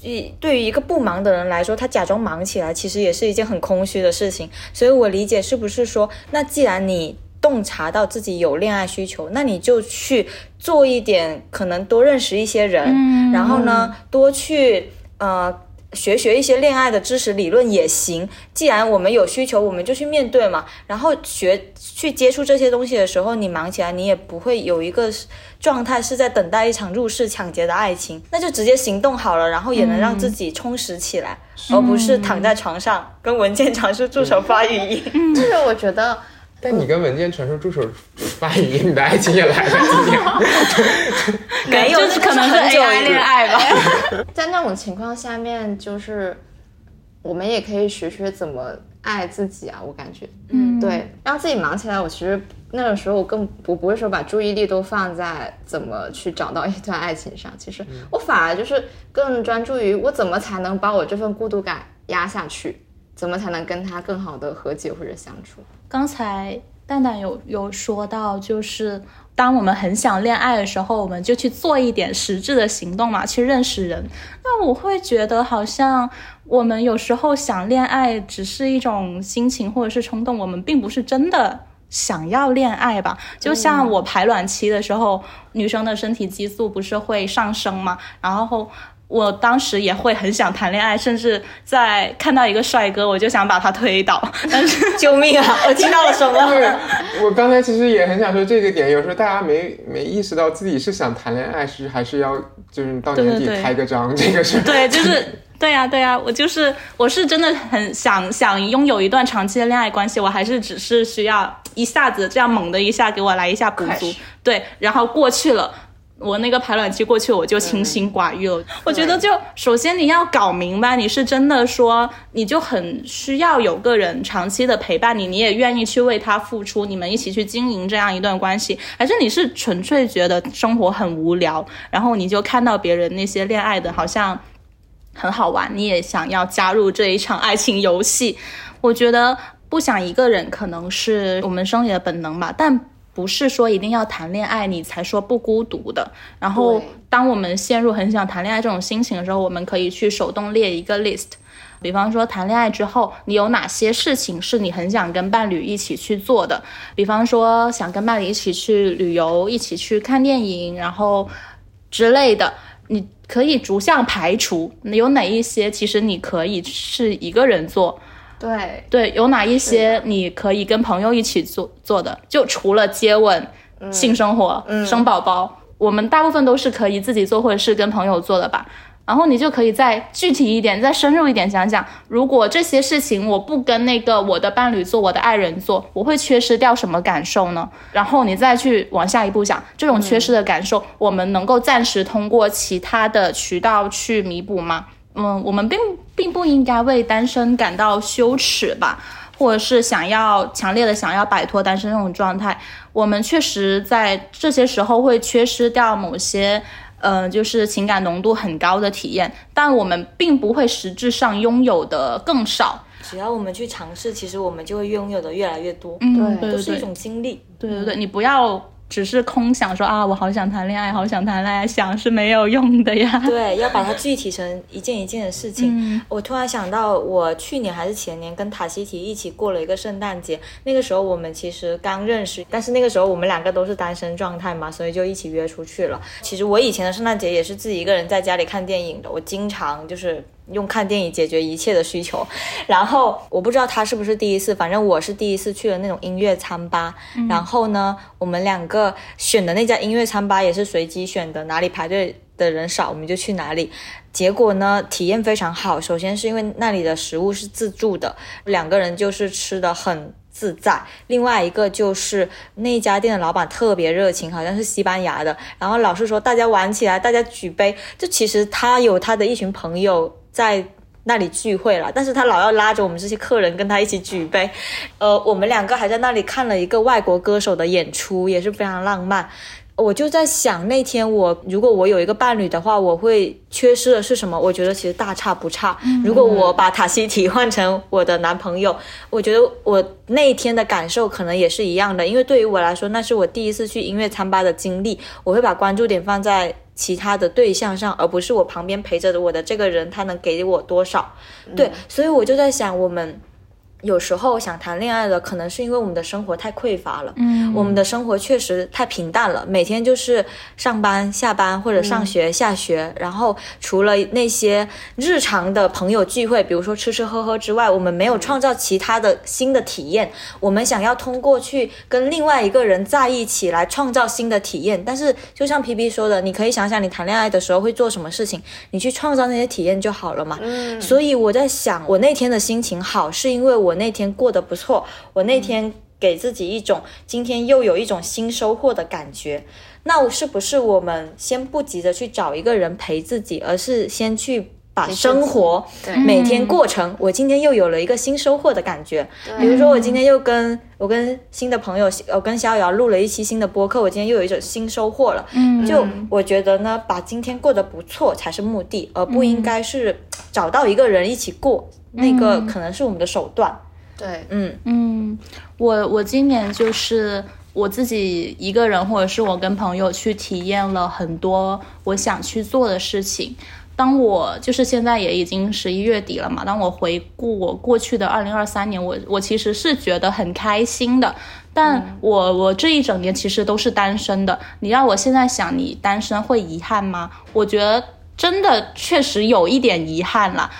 一对于一个不忙的人来说，他假装忙起来，其实也是一件很空虚的事情。所以我理解是不是说，那既然你洞察到自己有恋爱需求，那你就去做一点，可能多认识一些人，然后呢，多去呃。学学一些恋爱的知识理论也行。既然我们有需求，我们就去面对嘛。然后学去接触这些东西的时候，你忙起来，你也不会有一个状态是在等待一场入室抢劫的爱情，那就直接行动好了，然后也能让自己充实起来，而不是躺在床上跟文件传输助手发语音。就是我觉得但你跟文件传输助手发语音，你的爱情也来了，今天。没有，就是可能是很久 AI 以恋爱吧。在那种情况下面，就是我们也可以学学怎么爱自己啊。我感觉，嗯，对，让自己忙起来。我其实那个时候我更我不会说把注意力都放在怎么去找到一段爱情上，其实我反而就是更专注于我怎么才能把我这份孤独感压下去。怎么才能跟他更好的和解或者相处？刚才蛋蛋有有说到，就是当我们很想恋爱的时候，我们就去做一点实质的行动嘛，去认识人。那我会觉得，好像我们有时候想恋爱只是一种心情或者是冲动，我们并不是真的想要恋爱吧。就像我排卵期的时候，女生的身体激素不是会上升嘛？然后。我当时也会很想谈恋爱，甚至在看到一个帅哥，我就想把他推倒。但是救命啊！我听到了什么？我刚才其实也很想说这个点，有时候大家没没意识到自己是想谈恋爱，是还是要就是到年底开个张，这个是对，就是对呀对呀，我就是我是真的很想想拥有一段长期的恋爱关系，我还是只是需要一下子这样猛的一下给我来一下补足，对，然后过去了。我那个排卵期过去，我就清心寡欲了。我觉得，就首先你要搞明白，你是真的说，你就很需要有个人长期的陪伴你，你也愿意去为他付出，你们一起去经营这样一段关系，还是你是纯粹觉得生活很无聊，然后你就看到别人那些恋爱的好像很好玩，你也想要加入这一场爱情游戏？我觉得不想一个人，可能是我们生理的本能吧，但。不是说一定要谈恋爱你才说不孤独的。然后，当我们陷入很想谈恋爱这种心情的时候，我们可以去手动列一个 list。比方说，谈恋爱之后，你有哪些事情是你很想跟伴侣一起去做的？比方说，想跟伴侣一起去旅游，一起去看电影，然后之类的，你可以逐项排除有哪一些，其实你可以是一个人做。对对，有哪一些你可以跟朋友一起做做的？就除了接吻、性生活、生宝宝，我们大部分都是可以自己做或者是跟朋友做的吧。然后你就可以再具体一点、再深入一点想想，如果这些事情我不跟那个我的伴侣做、我的爱人做，我会缺失掉什么感受呢？然后你再去往下一步想，这种缺失的感受，我们能够暂时通过其他的渠道去弥补吗？嗯，我们并并不应该为单身感到羞耻吧，或者是想要强烈的想要摆脱单身这种状态。我们确实在这些时候会缺失掉某些，呃，就是情感浓度很高的体验，但我们并不会实质上拥有的更少。只要我们去尝试，其实我们就会拥有的越来越多。嗯，对，都是一种经历。对对对，你不要。只是空想说啊，我好想谈恋爱，好想谈恋爱，想是没有用的呀。对，要把它具体成一件一件的事情。我突然想到，我去年还是前年跟塔西提一起过了一个圣诞节。那个时候我们其实刚认识，但是那个时候我们两个都是单身状态嘛，所以就一起约出去了。其实我以前的圣诞节也是自己一个人在家里看电影的，我经常就是。用看电影解决一切的需求，然后我不知道他是不是第一次，反正我是第一次去了那种音乐餐吧。然后呢，我们两个选的那家音乐餐吧也是随机选的，哪里排队的人少我们就去哪里。结果呢，体验非常好。首先是因为那里的食物是自助的，两个人就是吃的很。自在。另外一个就是那家店的老板特别热情，好像是西班牙的，然后老是说大家玩起来，大家举杯。就其实他有他的一群朋友在那里聚会了，但是他老要拉着我们这些客人跟他一起举杯。呃，我们两个还在那里看了一个外国歌手的演出，也是非常浪漫。我就在想，那天我如果我有一个伴侣的话，我会缺失的是什么？我觉得其实大差不差。如果我把塔西提换成我的男朋友，我觉得我那一天的感受可能也是一样的。因为对于我来说，那是我第一次去音乐餐吧的经历，我会把关注点放在其他的对象上，而不是我旁边陪着我的这个人他能给我多少。对，所以我就在想，我们。有时候想谈恋爱的，可能是因为我们的生活太匮乏了。嗯，我们的生活确实太平淡了，每天就是上班、下班或者上学、下学。然后除了那些日常的朋友聚会，比如说吃吃喝喝之外，我们没有创造其他的新的体验。我们想要通过去跟另外一个人在一起来创造新的体验。但是就像皮皮说的，你可以想想你谈恋爱的时候会做什么事情，你去创造那些体验就好了嘛。嗯，所以我在想，我那天的心情好，是因为我。我那天过得不错，我那天给自己一种今天又有一种新收获的感觉。那是不是我们先不急着去找一个人陪自己，而是先去把生活每天过成？我今天又有了一个新收获的感觉。比如说，我今天又跟我跟新的朋友，我跟逍遥录了一期新的播客，我今天又有一种新收获了。嗯，就我觉得呢，把今天过得不错才是目的，而不应该是找到一个人一起过。那个可能是我们的手段。对，嗯嗯，我我今年就是我自己一个人，或者是我跟朋友去体验了很多我想去做的事情。当我就是现在也已经十一月底了嘛，当我回顾我过去的二零二三年，我我其实是觉得很开心的。但我我这一整年其实都是单身的。你让我现在想，你单身会遗憾吗？我觉得真的确实有一点遗憾啦。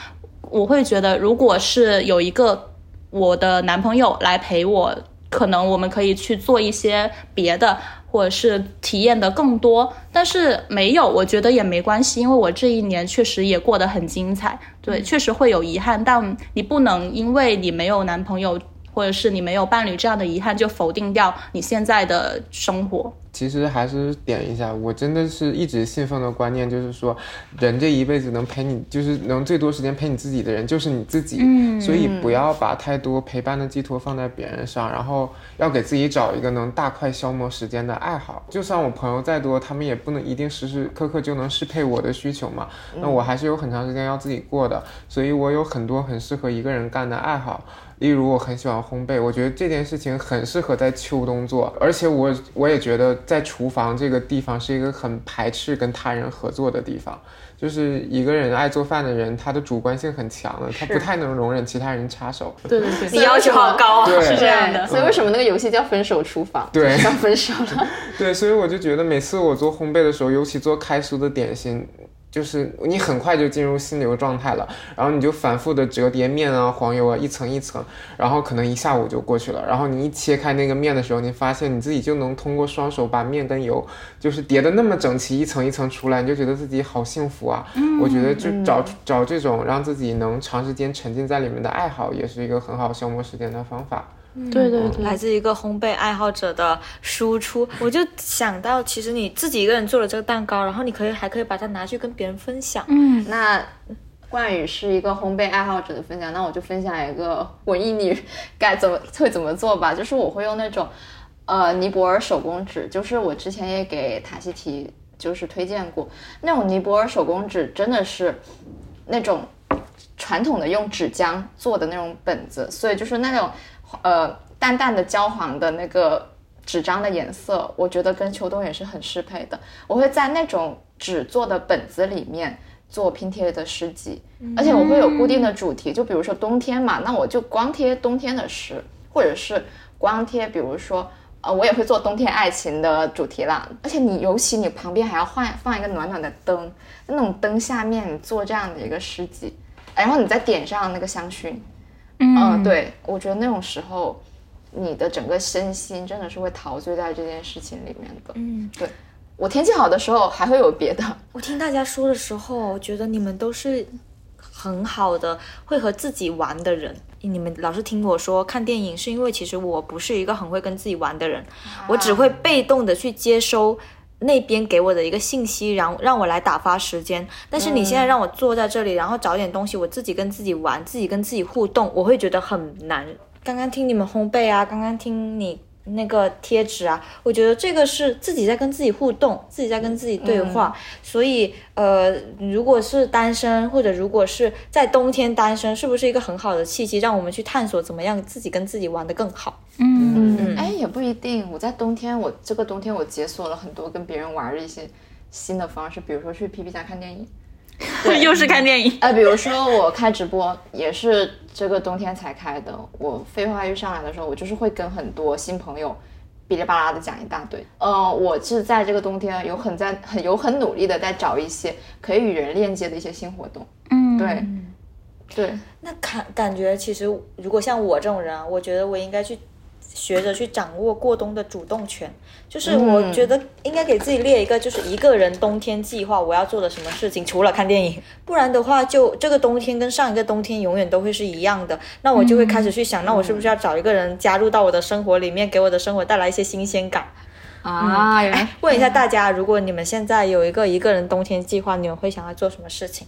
我会觉得，如果是有一个我的男朋友来陪我，可能我们可以去做一些别的，或者是体验的更多。但是没有，我觉得也没关系，因为我这一年确实也过得很精彩。对，确实会有遗憾，但你不能因为你没有男朋友。或者是你没有伴侣这样的遗憾，就否定掉你现在的生活。其实还是点一下，我真的是一直信奉的观念，就是说，人这一辈子能陪你，就是能最多时间陪你自己的人，就是你自己。嗯，所以不要把太多陪伴的寄托放在别人上，然后要给自己找一个能大快消磨时间的爱好。就算我朋友再多，他们也不能一定时时刻刻就能适配我的需求嘛。那我还是有很长时间要自己过的，所以我有很多很适合一个人干的爱好。例如，我很喜欢烘焙，我觉得这件事情很适合在秋冬做，而且我我也觉得在厨房这个地方是一个很排斥跟他人合作的地方，就是一个人爱做饭的人，他的主观性很强的，他不太能容忍其他人插手。对对对，你要求好高啊！是这样的。所以为什么那个游戏叫分手厨房？对，要分手了。对，所以我就觉得每次我做烘焙的时候，尤其做开酥的点心。就是你很快就进入心流状态了，然后你就反复的折叠面啊、黄油啊，一层一层，然后可能一下午就过去了。然后你一切开那个面的时候，你发现你自己就能通过双手把面跟油就是叠的那么整齐，一层一层出来，你就觉得自己好幸福啊！我觉得就找找这种让自己能长时间沉浸在里面的爱好，也是一个很好消磨时间的方法。对对对，来自一个烘焙爱好者的输出，我就想到，其实你自己一个人做了这个蛋糕，然后你可以还可以把它拿去跟别人分享。嗯，那冠宇是一个烘焙爱好者的分享，那我就分享一个文艺女该怎么会怎么做吧，就是我会用那种呃尼泊尔手工纸，就是我之前也给塔西提就是推荐过。那种尼泊尔手工纸，真的是那种传统的用纸浆做的那种本子，所以就是那种。呃，淡淡的焦黄的那个纸张的颜色，我觉得跟秋冬也是很适配的。我会在那种纸做的本子里面做拼贴的诗集，而且我会有固定的主题，就比如说冬天嘛，那我就光贴冬天的诗，或者是光贴，比如说，呃，我也会做冬天爱情的主题啦。而且你尤其你旁边还要换放一个暖暖的灯，那种灯下面你做这样的一个诗集，然后你再点上那个香薰。嗯，对，我觉得那种时候，你的整个身心真的是会陶醉在这件事情里面的。嗯，对，我天气好的时候还会有别的。我听大家说的时候，我觉得你们都是很好的会和自己玩的人。你们老是听我说看电影，是因为其实我不是一个很会跟自己玩的人，我只会被动的去接收。那边给我的一个信息，然后让我来打发时间。但是你现在让我坐在这里，然后找点东西，我自己跟自己玩，自己跟自己互动，我会觉得很难。刚刚听你们烘焙啊，刚刚听你。那个贴纸啊，我觉得这个是自己在跟自己互动，自己在跟自己对话。所以，呃，如果是单身，或者如果是在冬天单身，是不是一个很好的契机，让我们去探索怎么样自己跟自己玩的更好？嗯嗯，哎，也不一定。我在冬天，我这个冬天我解锁了很多跟别人玩的一些新的方式，比如说去皮皮家看电影。又是看电影，呃，比如说我开直播也是这个冬天才开的。我废话一上来的时候，我就是会跟很多新朋友哔哩吧啦的讲一大堆。嗯，我是在这个冬天有很在很有很努力的在找一些可以与人链接的一些新活动。嗯，对，对。那感感觉其实如果像我这种人，我觉得我应该去。学着去掌握过冬的主动权，就是我觉得应该给自己列一个，就是一个人冬天计划我要做的什么事情，除了看电影，不然的话，就这个冬天跟上一个冬天永远都会是一样的。那我就会开始去想，那我是不是要找一个人加入到我的生活里面，给我的生活带来一些新鲜感啊？问一下大家，如果你们现在有一个一个人冬天计划，你们会想要做什么事情？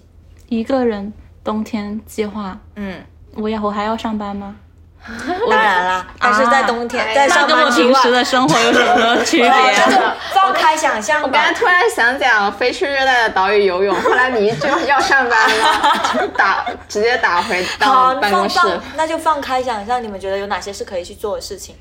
一个人冬天计划，嗯，我以后还要上班吗？当然啦，但是在冬天，在那跟我上班之外，平时的生活有什么区别啊？放开想象我刚才。突然想讲飞去热带的岛屿游泳，后来你一句要上班了，打直接打回，到办公室。那就放开想象，你们觉得有哪些是可以去做的事情？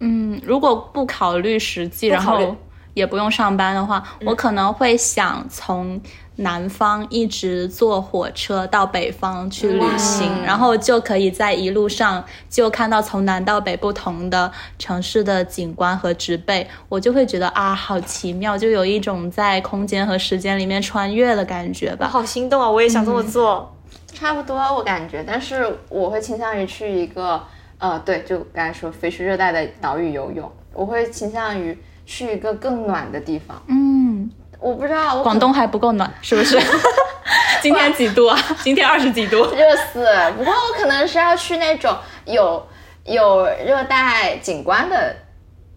嗯，如果不考虑实际，然后也不用上班的话，我可能会想从南方一直坐火车到北方去旅行，然后就可以在一路上就看到从南到北不同的城市的景观和植被，我就会觉得啊，好奇妙，就有一种在空间和时间里面穿越的感觉吧。好心动啊！我也想这么做。差不多，我感觉，但是我会倾向于去一个，呃，对，就刚才说飞去热带的岛屿游泳，我会倾向于去一个更暖的地方。嗯，我不知道，广东还不够暖，是不是？今天几度啊？今天二十几度。热死，不过我可能是要去那种有有热带景观的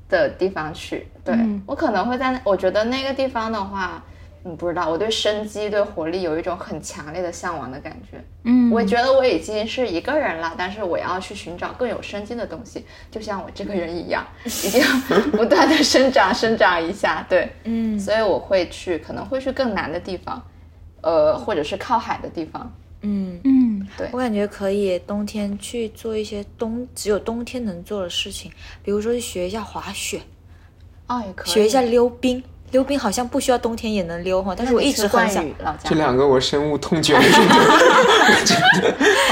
的地方去。对、我可能会在那，我觉得那个地方的话，嗯，不知道，我对生机、对活力有一种很强烈的向往的感觉。嗯，我觉得我已经是一个人了，但是我要去寻找更有生机的东西，就像我这个人一样，一定要不断的生长、生长一下。对，嗯，所以我会去，可能会去更难的地方，呃，或者是靠海的地方。嗯，嗯，对我感觉可以冬天去做一些冬只有冬天能做的事情，比如说去学一下滑雪，哦，也可以学一下溜冰。溜冰好像不需要冬天也能溜哈，但是我一直很想。这两个我深恶痛绝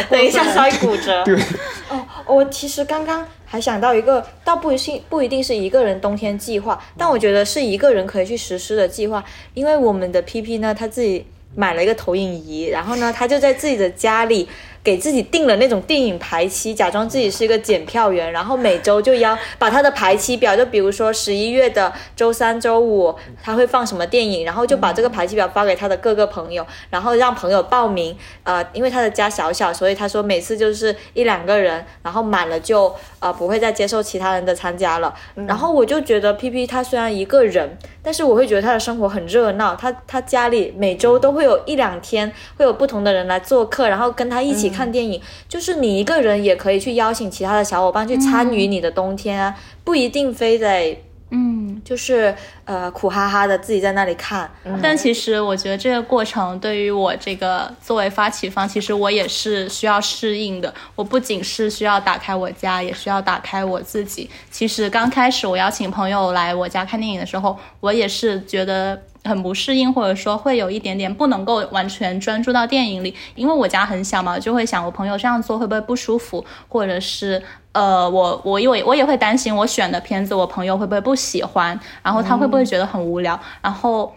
等一下摔骨折。对，哦，我其实刚刚还想到一个，倒不是不一定是一个人冬天计划，但我觉得是一个人可以去实施的计划，因为我们的 PP 呢，他自己买了一个投影仪，然后呢，他就在自己的家里。给自己定了那种电影排期，假装自己是一个检票员，然后每周就要把他的排期表，就比如说十一月的周三、周五他会放什么电影，然后就把这个排期表发给他的各个朋友，然后让朋友报名。呃，因为他的家小小，所以他说每次就是一两个人，然后满了就呃不会再接受其他人的参加了。然后我就觉得 P P 他虽然一个人，但是我会觉得他的生活很热闹，他他家里每周都会有一两天会有不同的人来做客，然后跟他一起看电影。就是你一个人也可以去邀请其他的小伙伴去参与你的冬天啊，不一定非得嗯，就是呃苦哈哈的自己在那里看。但其实我觉得这个过程对于我这个作为发起方，其实我也是需要适应的。我不仅是需要打开我家，也需要打开我自己。其实刚开始我邀请朋友来我家看电影的时候，我也是觉得。很不适应，或者说会有一点点不能够完全专注到电影里，因为我家很小嘛，就会想我朋友这样做会不会不舒服，或者是呃，我我我我也会担心我选的片子我朋友会不会不喜欢，然后他会不会觉得很无聊，然后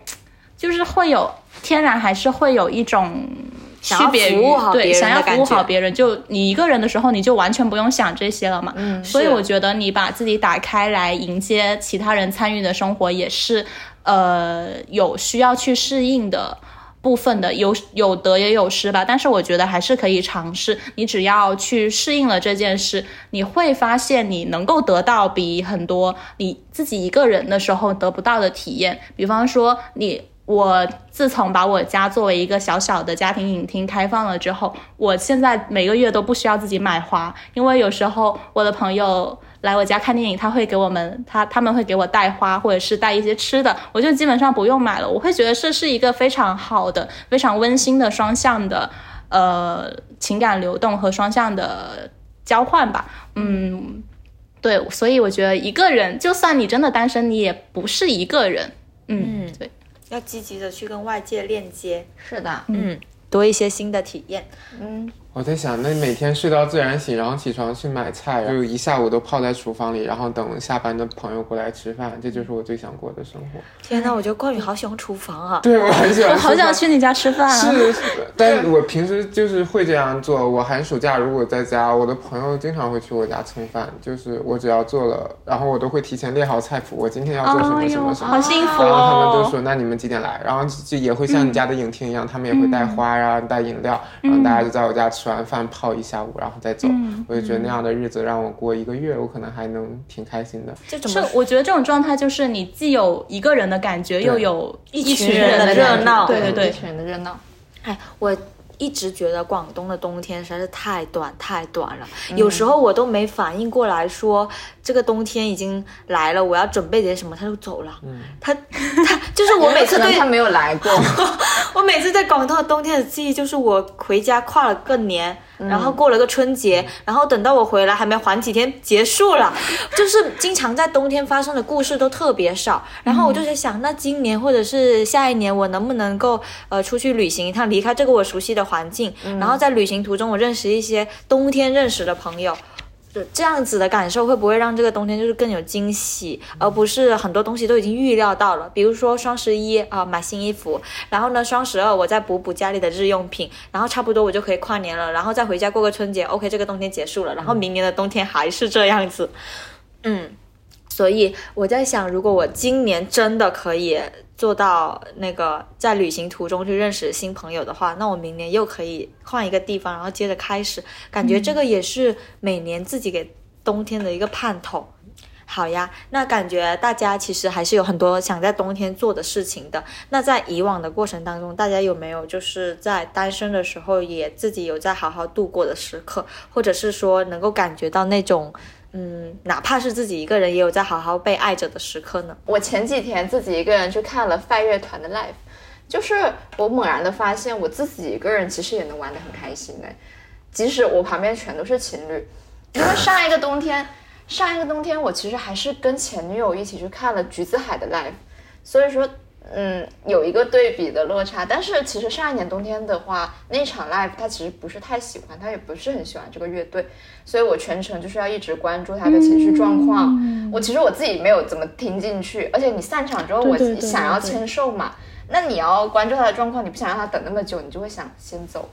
就是会有天然还是会有一种。区别于对，人想要服务好别人，就你一个人的时候，你就完全不用想这些了嘛。嗯所以我觉得你把自己打开来迎接其他人参与的生活，也是呃有需要去适应的。部分的有有得也有失吧，但是我觉得还是可以尝试。你只要去适应了这件事，你会发现你能够得到比很多你自己一个人的时候得不到的体验。比方说你。我自从把我家作为一个小小的家庭影厅开放了之后，我现在每个月都不需要自己买花，因为有时候我的朋友来我家看电影，他会给我们他他们会给我带花或者是带一些吃的，我就基本上不用买了。我会觉得这是一个非常好的、非常温馨的双向的呃情感流动和双向的交换吧。嗯，对，所以我觉得一个人，就算你真的单身，你也不是一个人。嗯，对。要积极的去跟外界链接，是的，嗯，多一些新的体验。嗯，我在想，那每天睡到自然醒，然后起床去买菜，就一下午都泡在厨房里，然后等下班的朋友过来吃饭，这就是我最想过的生活。天呐，我觉得冠宇好喜欢厨房啊！对，我很喜欢。我好想去你家吃饭啊！是，但我平时就是会这样做。我寒暑假如果在家，我的朋友经常会去我家蹭饭，就是我只要做了，然后我都会提前列好菜谱，我今天要做什么什么什么。好幸福然后他们都哦！说，那你们几点来？然后就也会像你家的影厅一样，他们也会带花呀、带饮料，然后大家就在我家吃完饭泡一下午，然后再走。我就觉得那样的日子让我过一个月，我可能还能挺开心的。是这怎么，我觉得这种状态就是你既有一个人的感觉，又有一群群人的热闹对对对，一群人的热闹。哎，我一直觉得广东的冬天实在是太短太短了，有时候我都没反应过来说这个冬天已经来了，我要准备点什么，他就走了。他他就是我每次对可 能他没有来过，我每次在广东的冬天的记忆就是我回家跨了个年，然后过了个春节，然后等到我回来还没缓几天结束了，就是经常在冬天发生的故事都特别少。然后我就在想，那今年或者是下一年我能不能够呃出去旅行一趟，离开这个我熟悉的环境，然后在旅行途中我认识一些冬天认识的朋友。这样子的感受会不会让这个冬天就是更有惊喜，而不是很多东西都已经预料到了？比如说双十一啊、买新衣服，然后呢双十二我再补补家里的日用品，然后差不多我就可以跨年了，然后再回家过个春节。OK，这个冬天结束了，然后明年的冬天还是这样子。嗯，所以我在想，如果我今年真的可以做到那个在旅行途中去认识新朋友的话，那我明年又可以换一个地方，然后接着开始。感觉这个也是每年自己给冬天的一个盼头。好呀，那感觉大家其实还是有很多想在冬天做的事情的。那在以往的过程当中，大家有没有就是在单身的时候也自己有在好好度过的时刻，或者是说能够感觉到那种，嗯，哪怕是自己一个人也有在好好被爱着的时刻呢？我前几天自己一个人去看了范乐团的 live，就是我猛然的发现，我自己一个人其实也能玩得很开心的，即使我旁边全都是情侣。因为上一个冬天，上一个冬天我其实还是跟前女友一起去看了橘子海的 live，所以说，嗯，有一个对比的落差。但是其实上一年冬天的话，那场 live 他其实不是太喜欢，他也不是很喜欢这个乐队，所以我全程就是要一直关注他的情绪状况。我其实我自己没有怎么听进去，而且你散场之后，我想要签售嘛，那你要关注他的状况，你不想让他等那么久，你就会想先走。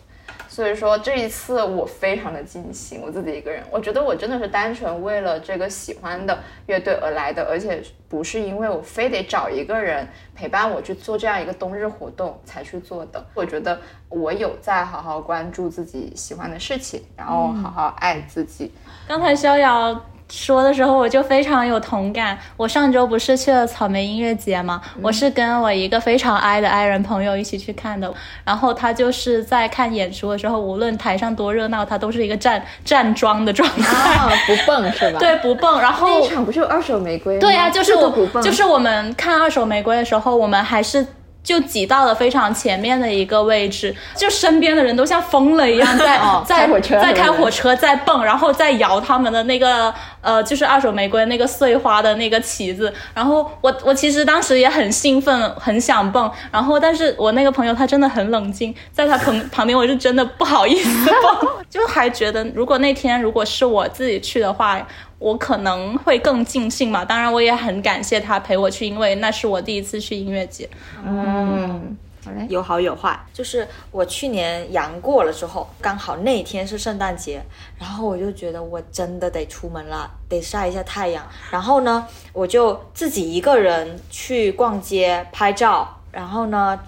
所以说这一次我非常的尽兴，我自己一个人，我觉得我真的是单纯为了这个喜欢的乐队而来的，而且不是因为我非得找一个人陪伴我去做这样一个冬日活动才去做的。我觉得我有在好好关注自己喜欢的事情，然后好好爱自己。刚才逍遥说的时候，我就非常有同感。我上周不是去了草莓音乐节吗？我是跟我一个非常爱的爱人朋友一起去看的。然后他就是在看演出的时候，无论台上多热闹，他都是一个站站桩的状态，啊，不蹦是吧？对，不蹦。然后那一场不是有二手玫瑰吗？对呀、就是我就是我们看二手玫瑰的时候，我们还是。就挤到了非常前面的一个位置，就身边的人都像疯了一样 在、哦在开在开火车，在蹦，然后在摇他们的那个呃，就是二手玫瑰那个碎花的那个旗子。然后我我其实当时也很兴奋，很想蹦，然后但是我那个朋友他真的很冷静，在他旁旁边我是真的不好意思 蹦，就还觉得如果那天如果是我自己去的话，我可能会更尽兴嘛。当然，我也很感谢他陪我去，因为那是我第一次去音乐节。嗯，好嘞。有好有坏，就是我去年阳过了之后，刚好那天是圣诞节，然后我就觉得我真的得出门了，得晒一下太阳。然后呢，我就自己一个人去逛街拍照，然后呢。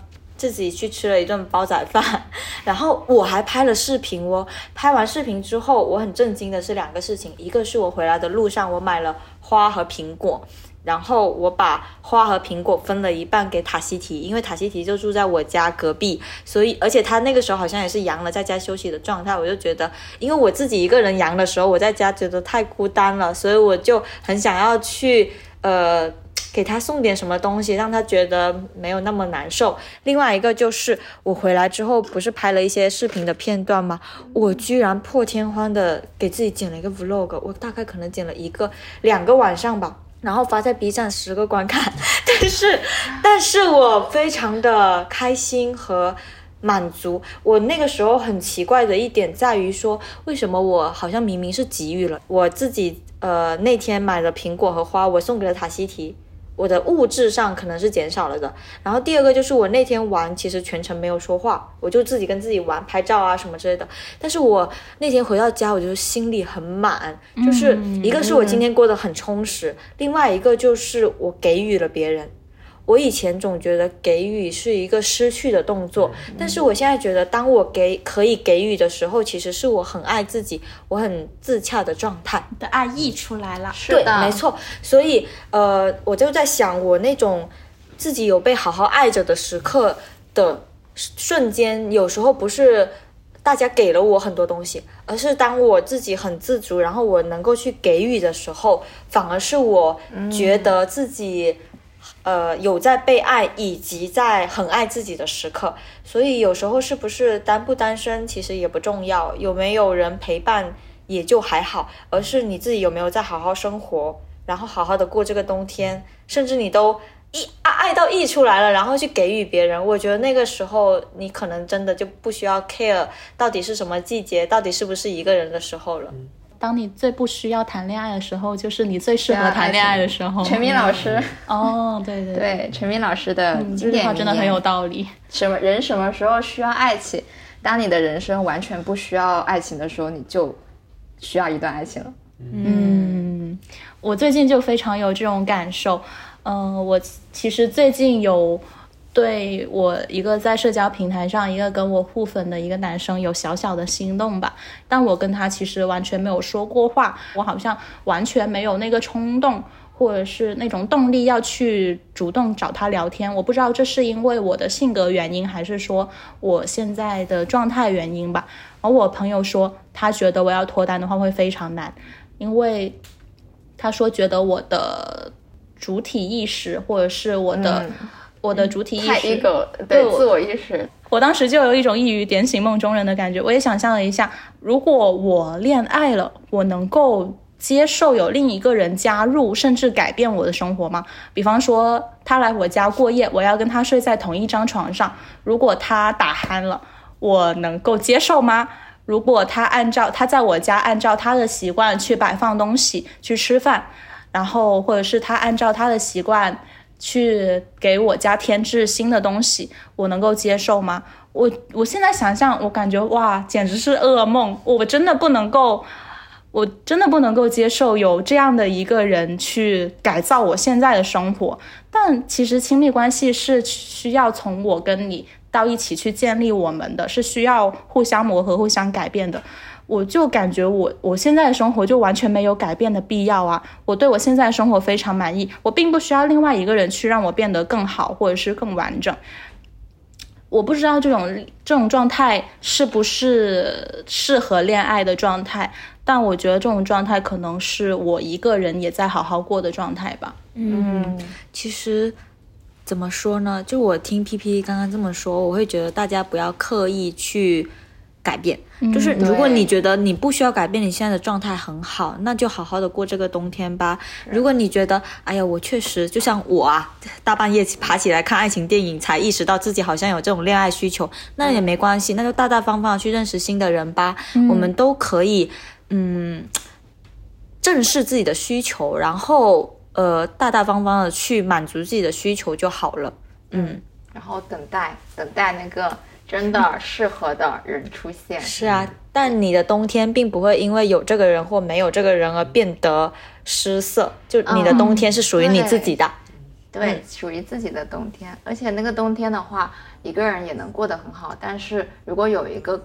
自己去吃了一顿煲仔饭，然后我还拍了视频哦。拍完视频之后，我很震惊的是两个事情，一个是我回来的路上我买了花和苹果，然后我把花和苹果分了一半给塔西提，因为塔西提就住在我家隔壁，所以而且他那个时候好像也是阳了，在家休息的状态，我就觉得，因为我自己一个人阳的时候，我在家觉得太孤单了，所以我就很想要去呃。给他送点什么东西，让他觉得没有那么难受。另外一个就是我回来之后，不是拍了一些视频的片段吗？我居然破天荒的给自己剪了一个 vlog，我大概可能剪了一个两个晚上吧。然后发在 B 站十个观看，但是，但是我非常的开心和满足。我那个时候很奇怪的一点在于说，为什么我好像明明是给予了我自己，呃，那天买了苹果和花，我送给了塔西提。我的物质上可能是减少了的，然后第二个就是我那天玩，其实全程没有说话，我就自己跟自己玩拍照啊什么之类的。但是我那天回到家，我就心里很满，就是一个是我今天过得很充实，另外一个就是我给予了别人。我以前总觉得给予是一个失去的动作，但是我现在觉得，当我给可以给予的时候，其实是我很爱自己，我很自洽的状态。的爱溢出来了，对，是的，没错。所以呃，我就在想，我那种自己有被好好爱着的时刻的瞬间，有时候不是大家给了我很多东西，而是当我自己很自足，然后我能够去给予的时候，反而是我觉得自己。呃，有在被爱以及在很爱自己的时刻，所以有时候是不是单不单身其实也不重要，有没有人陪伴也就还好，而是你自己有没有在好好生活，然后好好的过这个冬天，甚至你都一爱爱到溢出来了，然后去给予别人，我觉得那个时候你可能真的就不需要 care 到底是什么季节，到底是不是一个人的时候了。当你最不需要谈恋爱的时候，就是你最适合谈恋爱的时候。陈明老师，哦，对对对，陈明老师的经典话真的很有道理。什么人什么时候需要爱情？当你的人生完全不需要爱情的时候，你就需要一段爱情了。嗯，我最近就非常有这种感受。嗯，我其实最近有。对我一个在社交平台上一个跟我互粉的一个男生有小小的心动吧，但我跟他其实完全没有说过话，我好像完全没有那个冲动或者是那种动力要去主动找他聊天。我不知道这是因为我的性格原因，还是说我现在的状态原因吧。而我朋友说，他觉得我要脱单的话会非常难，因为他说觉得我的主体意识或者是我的。我的主体意识，对自我意识，我当时就有一种一语点醒梦中人的感觉。我也想象了一下，如果我恋爱了，我能够接受有另一个人加入，甚至改变我的生活吗？比方说，他来我家过夜，我要跟他睡在同一张床上。如果他打鼾了，我能够接受吗？如果他按照他在我家按照他的习惯去摆放东西去吃饭，然后或者是他按照他的习惯。去给我家添置新的东西，我能够接受吗？我我现在想象，我感觉哇，简直是噩梦！我真的不能够，我真的不能够接受有这样的一个人去改造我现在的生活。但其实亲密关系是需要从我跟你到一起去建立我们的，是需要互相磨合、互相改变的。我就感觉我我现在的生活就完全没有改变的必要啊！我对我现在的生活非常满意，我并不需要另外一个人去让我变得更好或者是更完整。我不知道这种这种状态是不是适合恋爱的状态，但我觉得这种状态可能是我一个人也在好好过的状态吧。嗯，其实怎么说呢？就我听 P P 刚刚这么说，我会觉得大家不要刻意去。改变就是，如果你觉得你不需要改变，你现在的状态很好，那就好好的过这个冬天吧。如果你觉得，哎呀，我确实就像我啊，大半夜爬起来看爱情电影，才意识到自己好像有这种恋爱需求，那也没关系，那就大大方方的去认识新的人吧。我们都可以，嗯，正视自己的需求，然后呃，大大方方的去满足自己的需求就好了。嗯，然后等待，等待那个。真的适合的人出现是啊，但你的冬天并不会因为有这个人或没有这个人而变得失色。就你的冬天是属于你自己的，对，属于自己的冬天。而且那个冬天的话，一个人也能过得很好。但是如果有一个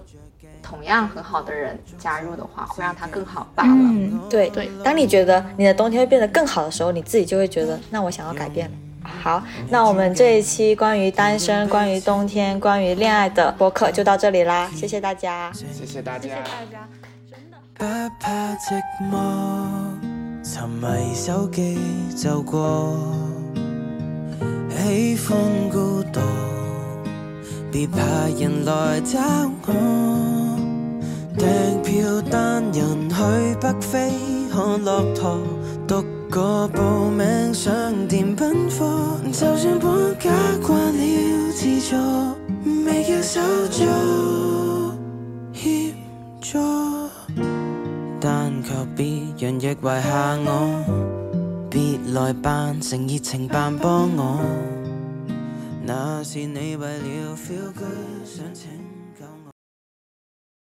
同样很好的人加入的话，会让他更好罢了。嗯，对对。当你觉得你的冬天会变得更好的时候，你自己就会觉得，那我想要改变了。好，那我们这一期关于单身、关于冬天、关于恋爱的播客就到这里啦，谢谢大家，谢谢大家，谢谢大家，真的。不怕寂寞，沉迷手机就过，喜欢孤独，别怕人来找我。订票单人去北非看骆驼，个报名上电奔赴，就算搬家惯了自助，未叫手足协助，但求别人亦遗下我，别来扮成热情扮帮我，那是你为了 feel good 想请。